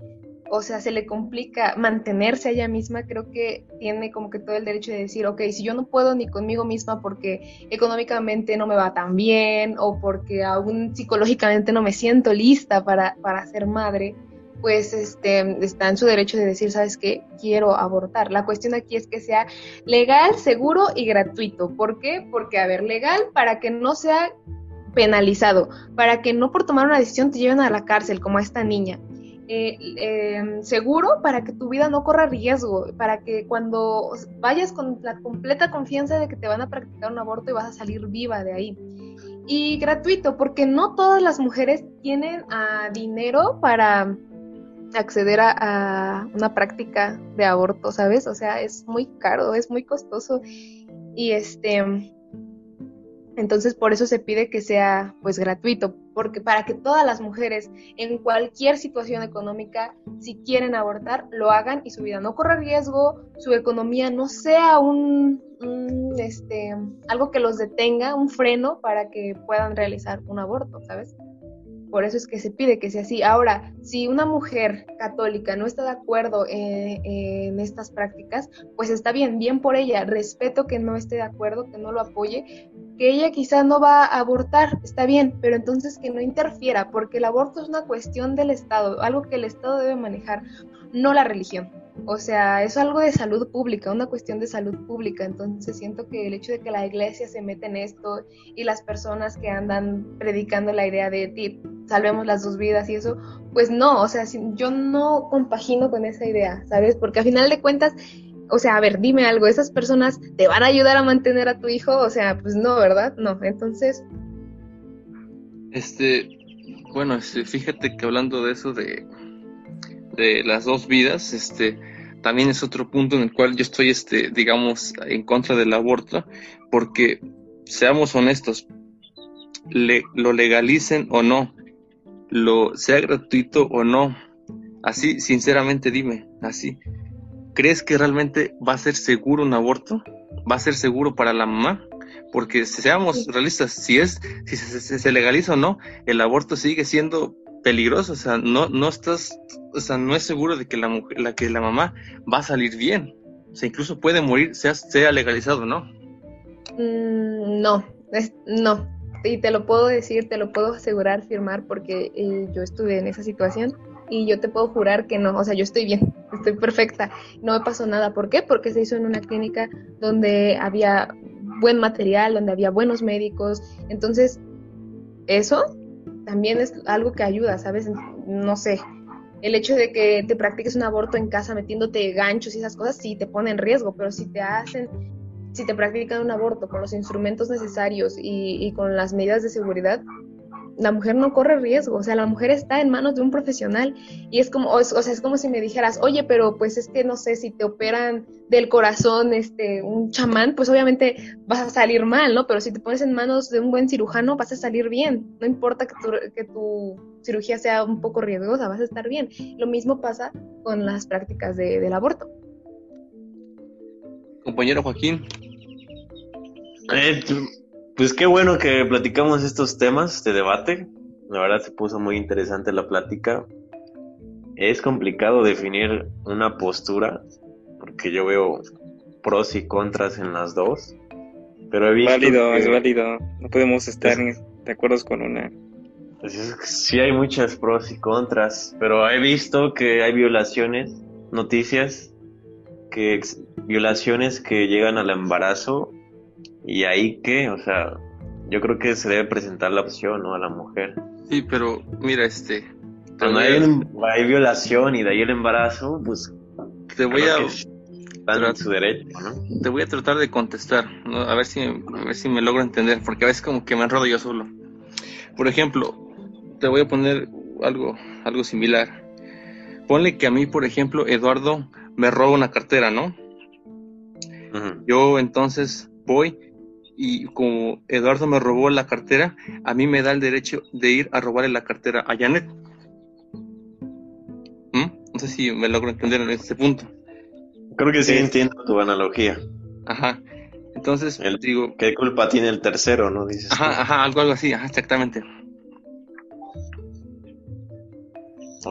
o sea, se le complica mantenerse a ella misma, creo que tiene como que todo el derecho de decir, ok, si yo no puedo ni conmigo misma porque económicamente no me va tan bien o porque aún psicológicamente no me siento lista para, para ser madre, pues este, está en su derecho de decir, ¿sabes qué? Quiero abortar. La cuestión aquí es que sea legal, seguro y gratuito. ¿Por qué? Porque, a ver, legal para que no sea penalizado, para que no por tomar una decisión te lleven a la cárcel como a esta niña. Eh, em, seguro para que tu vida no corra riesgo, para que cuando vayas con la completa confianza de que te van a practicar un aborto y vas a salir viva de ahí. Y gratuito, porque no todas las mujeres tienen uh, dinero para acceder a, una práctica de aborto, ¿sabes? O sea, es muy caro, es muy costoso. Y este, entonces por eso se pide que sea pues gratuito, porque para que todas las mujeres en cualquier situación económica, si quieren abortar, lo hagan y su vida no corra riesgo, su economía no sea un, un este algo que los detenga, un freno para que puedan realizar un aborto, ¿sabes? Por eso es que se pide que sea así. Ahora, si una mujer católica no está de acuerdo en, en, estas prácticas, pues está bien, bien por ella. Respeto que no esté de acuerdo, que no lo apoye, que ella quizá no va a abortar, está bien, pero entonces que no interfiera, porque el aborto es una cuestión del Estado, algo que el Estado debe manejar, no la religión. O sea, es algo de salud pública, una cuestión de salud pública. Entonces siento que el hecho de que la iglesia se meta en esto y las personas que andan predicando la idea de salvemos las dos vidas y eso, pues no, o sea, yo no compagino con esa idea, ¿sabes? Porque a final de cuentas, o sea, a ver, dime algo, ¿esas personas te van a ayudar a mantener a tu hijo? O sea, pues no, ¿verdad? No, entonces... Este, bueno, este, fíjate que hablando de eso de de las dos vidas, este, también es otro punto en el cual yo estoy, este, digamos, en contra del aborto, porque seamos honestos, le, lo legalicen o no, lo sea gratuito o no, así, sinceramente dime, así, ¿crees que realmente va a ser seguro un aborto? ¿Va a ser seguro para la mamá? Porque seamos realistas, si es, si se, se legaliza o no, el aborto sigue siendo peligroso, o sea, no, no estás, o sea, no es seguro de que la mujer, la que la mamá va a salir bien. O sea, incluso puede morir, sea, sea legalizado, ¿no? Mm, no, no. Y te lo puedo decir, te lo puedo asegurar, firmar, porque eh, yo estuve en esa situación. Y yo te puedo jurar que no, o sea, yo estoy bien, estoy perfecta, no me pasó nada. ¿Por qué? Porque se hizo en una clínica donde había buen material, donde había buenos médicos. Entonces, eso también es algo que ayuda, ¿sabes? No sé, el hecho de que te practiques un aborto en casa metiéndote ganchos y esas cosas sí te pone en riesgo, pero si te hacen, si te practican un aborto con los instrumentos necesarios y, y con las medidas de seguridad, la mujer no corre riesgo, o sea, la mujer está en manos de un profesional y es como, o, sea, es como si me dijeras, oye, pero pues es que no sé, si te operan del corazón este, un chamán, pues obviamente vas a salir mal, ¿no? Pero si te pones en manos de un buen cirujano, vas a salir bien, no importa que tu, que tu cirugía sea un poco riesgosa, vas a estar bien. Lo mismo pasa con las prácticas de, del aborto. Compañero Joaquín. Eh, pues qué bueno que platicamos estos temas de debate. La verdad se puso muy interesante la plática. Es complicado definir una postura porque yo veo pros y contras en las dos. Pero he visto válido, es válido. No podemos estar de acuerdo con una. Pues sí hay muchas pros y contras, pero he visto que hay violaciones, noticias, que violaciones que llegan al embarazo y ahí qué, o sea, yo creo que se debe presentar la opción, ¿no? A la mujer. Sí, pero mira, este... Cuando hay, hay, violación y de ahí el embarazo, pues... Te voy a... Están su derecho, ¿no? Te voy a tratar de contestar, ¿no? A ver si, a ver si me logro entender, porque a veces como que me enrodo yo solo. Por ejemplo, te voy a poner algo, algo similar. Ponle que a mí, por ejemplo, Eduardo me roba una cartera, ¿no? Yo entonces voy y como Eduardo me robó la cartera, a mí me da el derecho de ir a robarle la cartera a Janet. ¿Mm? No sé si me logro entender en este punto. Creo que sí entiendo tu analogía. Ajá. Entonces, el, digo... ¿Qué culpa tiene el tercero, no? Dices ajá, ajá, algo, algo así, ajá, exactamente.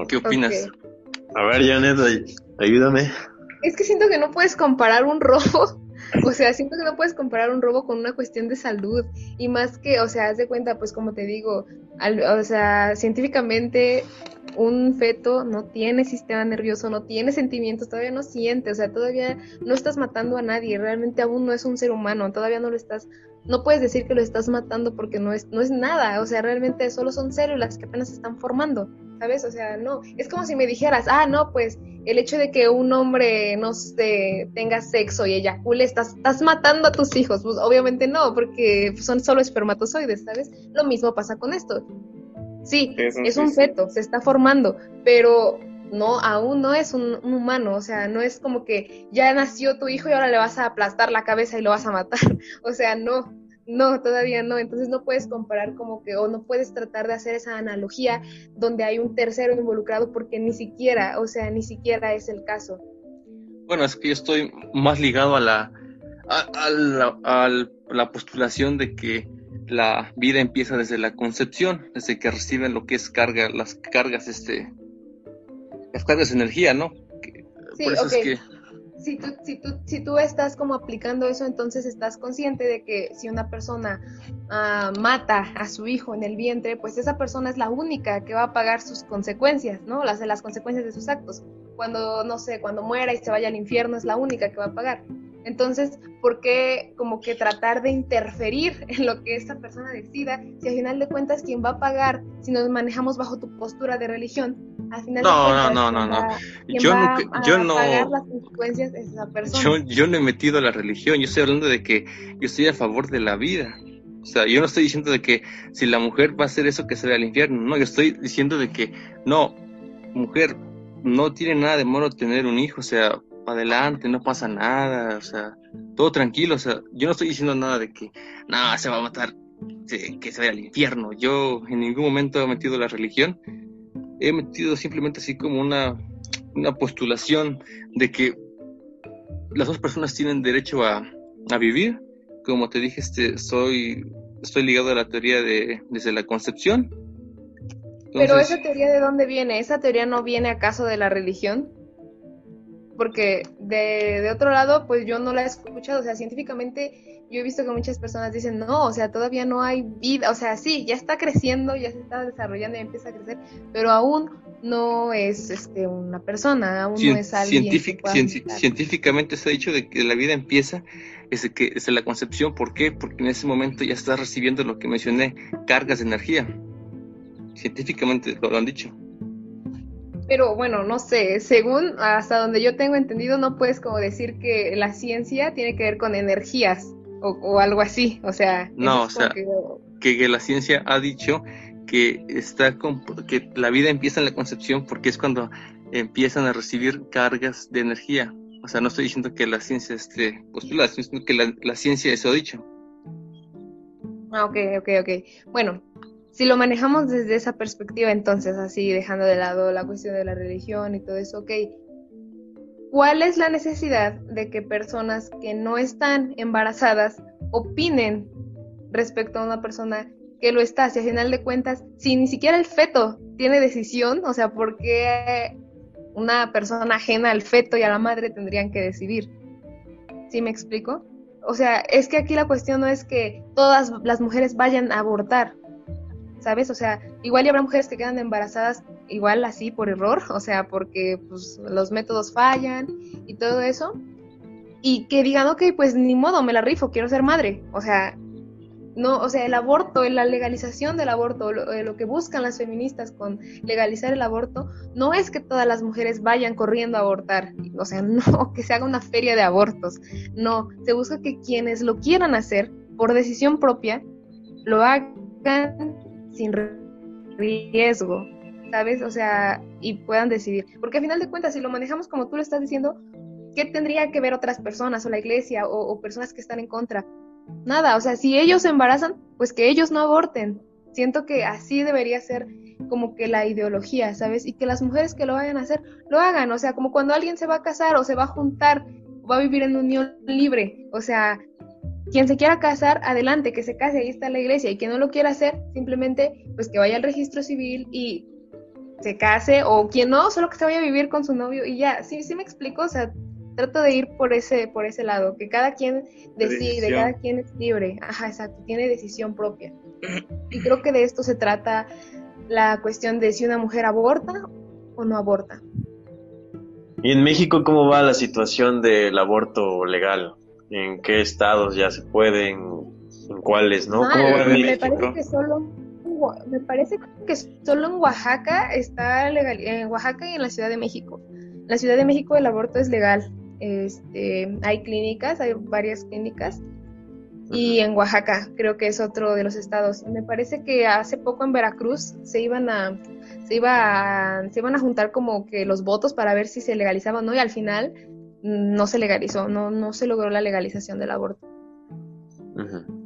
¿Qué opinas? A ver, Janet, ayúdame. Es que siento que no puedes comparar un robo o sea, siento que no puedes comparar un robo con una cuestión de salud. Y más que, o sea, haz de cuenta, pues como te digo, o sea, científicamente un feto no tiene sistema nervioso, no tiene sentimientos, todavía no siente, o sea, todavía no estás matando a nadie, realmente aún no es un ser humano, todavía no lo estás, no puedes decir que lo estás matando porque no es, no es nada, o sea, realmente solo son células que apenas se están formando, ¿sabes? O sea, no, es como si me dijeras, ah, no, pues el hecho de que un hombre no se tenga sexo y eyacule, estás, estás matando a tus hijos. Pues obviamente no, porque son solo espermatozoides, ¿sabes? Lo mismo pasa con esto. Sí, es un feto, se está formando, pero no, aún no es un, humano, o sea, no es como que ya nació tu hijo y ahora le vas a aplastar la cabeza y lo vas a matar. O sea, no, no, todavía no. Entonces no puedes comparar como que, o no puedes tratar de hacer esa analogía donde hay un tercero involucrado porque ni siquiera, o sea, ni siquiera es el caso. Bueno, es que yo estoy más ligado a la, a, la, a la postulación de que la vida empieza desde la concepción, desde que reciben lo que es carga, las cargas, este, las cargas de energía, ¿no? Por eso es que si tú, si, tú, si tú estás como aplicando eso, entonces estás consciente de que si una persona ah, mata a su hijo en el vientre, pues esa persona es la única que va a pagar sus consecuencias, ¿no? Las, las consecuencias de sus actos. Cuando, no sé, cuando muera y se vaya al infierno, es la única que va a pagar. Entonces, ¿por qué como que tratar de interferir en lo que esta persona decida si al final de cuentas quien va a pagar, si nos manejamos bajo tu postura de religión, al final no, de cuentas, no, no, no, no. Yo, va no, yo no, pagar las consecuencias es esa persona. Yo, yo no he metido a la religión, yo estoy hablando de que yo estoy a favor de la vida. O sea, yo no estoy diciendo de que si la mujer va a hacer eso que se vea al infierno, no, yo estoy diciendo de que no, mujer, no tiene nada de malo tener un hijo, o sea, adelante, no pasa nada, o sea, todo tranquilo, o sea, yo no estoy diciendo nada de que, nada, se va a matar, que se vaya al infierno, yo en ningún momento he metido la religión, he metido simplemente así como una, una postulación de que las dos personas tienen derecho a, a vivir, como te dije, este, soy, estoy ligado a la teoría de desde la concepción. Pero esa teoría de dónde viene? ¿Esa teoría no viene acaso de la religión? Porque de, de otro lado, pues yo no la he escuchado, o sea, científicamente yo he visto que muchas personas dicen, no, o sea, todavía no hay vida, o sea, sí, ya está creciendo, ya se está desarrollando y empieza a crecer, pero aún no es este, una persona, aún no es alguien. científicamente se ha dicho de que la vida empieza desde, que, desde la concepción, ¿por qué? Porque en ese momento ya está recibiendo lo que mencioné, cargas de energía. Científicamente lo han dicho. Pero bueno, no sé, según hasta donde yo tengo entendido, no puedes como decir que la ciencia tiene que ver con energías o, algo así, o sea... No, o sea, que... la ciencia ha dicho que, está que la vida empieza en la concepción porque es cuando empiezan a recibir cargas de energía. O sea, no estoy diciendo que la ciencia esté postulada, sino que la, la ciencia eso ha dicho. Ah, ok, ok, ok. Bueno, si lo manejamos desde esa perspectiva, entonces, así dejando de lado la cuestión de la religión y todo eso, ok, ¿cuál es la necesidad de que personas que no están embarazadas opinen respecto a una persona que lo está? Si al final de cuentas, si ni siquiera el feto tiene decisión, o sea, ¿por qué una persona ajena al feto y a la madre tendrían que decidir? ¿Sí me explico? O sea, es que aquí la cuestión no es que todas las mujeres vayan a abortar, ¿sabes? O sea, igual y habrá mujeres que quedan embarazadas igual así por error, o sea, porque pues, los métodos fallan y todo eso. Y que digan, ok, pues ni modo, me la rifo, quiero ser madre. O sea, no, o sea, el aborto, la legalización del aborto, lo, eh, lo, que buscan las feministas con legalizar el aborto, no es que todas las mujeres vayan corriendo a abortar, o sea, no, que se haga una feria de abortos, no, se busca que quienes lo quieran hacer por decisión propia, lo hagan sin riesgo, ¿sabes? O sea, y puedan decidir. Porque al final de cuentas, si lo manejamos como tú lo estás diciendo, ¿qué tendría que ver otras personas o la iglesia o, personas que están en contra? Nada, o sea, si ellos se embarazan, pues que ellos no aborten. Siento que así debería ser como que la ideología, ¿sabes? Y que las mujeres que lo vayan a hacer, lo hagan. O sea, como cuando alguien se va a casar o se va a juntar, o va a vivir en unión libre. O sea, quien se quiera casar, adelante, que se case, ahí está la iglesia, y quien no lo quiera hacer, simplemente pues que vaya al registro civil y se case, o quien no, solo que se vaya a vivir con su novio y ya, sí, sí me explico, o sea, trato de ir por ese, por ese lado, que cada quien decide, cada quien es libre, ajá, exacto, tiene decisión propia. Y creo que de esto se trata la cuestión de si una mujer aborta o no aborta. ¿Y en México cómo va la situación del aborto legal? En qué estados ya se pueden, en cuáles no. ¿Cómo va me parece que solo me parece que solo en Oaxaca está legal, en Oaxaca y en la Ciudad de México. En la Ciudad de México el aborto es legal. Este, hay clínicas, hay varias clínicas. Y en Oaxaca, creo que es otro de los estados. Me parece que hace poco en Veracruz se iban a se iba a, se iban a juntar como que los votos para ver si se legalizaba o no y al final no se legalizó, no, no se logró la legalización del aborto.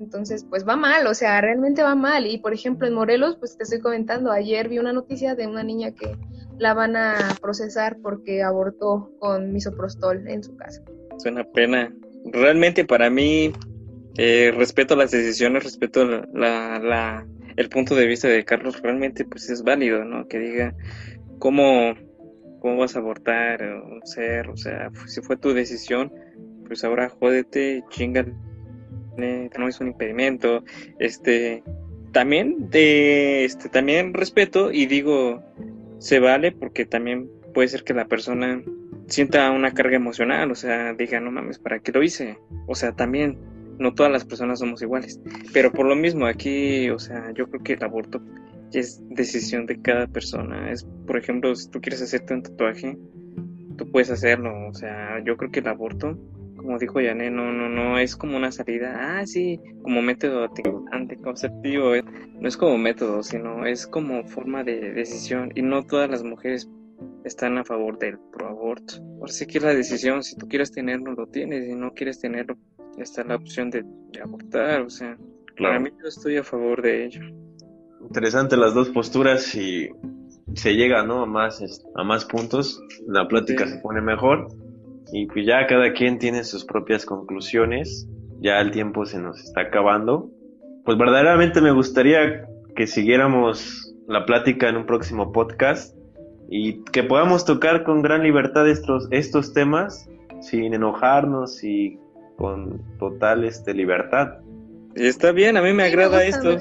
Entonces, pues va mal, o sea, realmente va mal. Y por ejemplo, en Morelos, pues te estoy comentando, ayer vi una noticia de una niña que la van a procesar porque abortó con misoprostol en su casa. Es una pena. Realmente para mí, eh, respeto las decisiones, respeto la, la, el punto de vista de Carlos, realmente pues es válido, ¿no? Que diga cómo cómo vas a abortar o ser, o sea, si fue tu decisión, pues ahora jódete, chinga, no es un impedimento, este, también de, este, también respeto y digo, se vale porque también puede ser que la persona sienta una carga emocional, o sea, diga, no mames, ¿para qué lo hice? O sea, también, no todas las personas somos iguales, pero por lo mismo aquí, o sea, yo creo que el aborto es decisión de cada persona. Es, por ejemplo, si tú quieres hacerte un tatuaje, tú puedes hacerlo. O sea, yo creo que el aborto, como dijo Yané, no, no, no es como una salida, ah, sí, como método anticonceptivo. No es como método, sino es como forma de decisión. Y no todas las mujeres están a favor del proaborto. Ahora sí que es la decisión, si tú quieres tenerlo, lo tienes, si no quieres tenerlo, está la opción de, abortar, o sea, para mí yo estoy a favor de ello interesante las dos posturas y se llega ¿no? a, más, a más puntos, la plática se pone mejor y pues ya cada quien tiene sus propias conclusiones, ya el tiempo se nos está acabando. Pues verdaderamente me gustaría que siguiéramos la plática en un próximo podcast. y que podamos tocar con gran libertad estos, estos temas sin enojarnos y con total este, libertad. Está bien, a mí me agrada esto.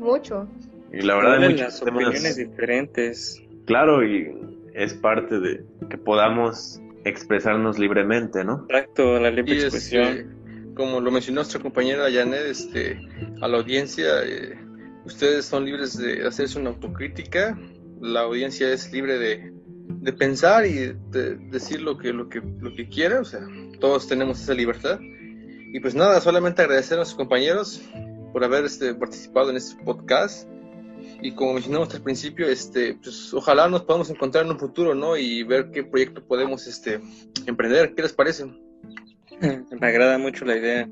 Mucho. Y la verdad, hay muchas opiniones diferentes. Claro, y es parte de que podamos expresarnos libremente, ¿no? Exacto, la libre expresión. Este, como lo mencionó nuestra compañera Janet, este, a la audiencia, eh, ustedes son libres de hacerse una autocrítica, la audiencia es libre de, de pensar y de decir lo que, lo, que, lo que quiera, o sea, todos tenemos esa libertad. Y pues nada, solamente agradecer a nuestros compañeros por haber este, participado en este podcast. Y como mencionamos al principio, este, pues ojalá nos podamos encontrar en un futuro, ¿no? Y ver qué proyecto podemos este, emprender. ¿Qué les parece? Me agrada mucho la idea.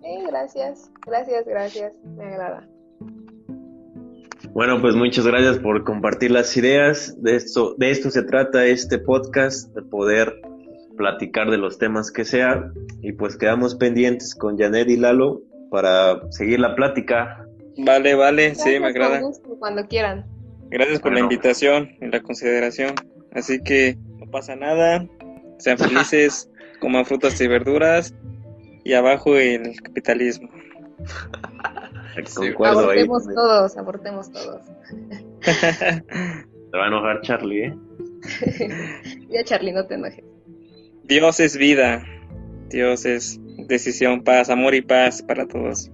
Sí, gracias, gracias, gracias. Me agrada. Bueno, pues muchas gracias por compartir las ideas. De esto, de esto se trata este podcast, de poder platicar de los temas que sea. Y pues quedamos pendientes con Janet y Lalo para seguir la plática. Vale, vale, sí, me agrada. cuando quieran. Gracias por la invitación y la consideración. Así que no pasa nada. Sean felices, coman frutas y verduras y abajo el capitalismo. abortemos todos, abortemos todos. Te va a enojar Charlie, ¿eh? ya Charlie, no te enojes. Dios es vida. Dios es decisión, paz, amor y paz para todos.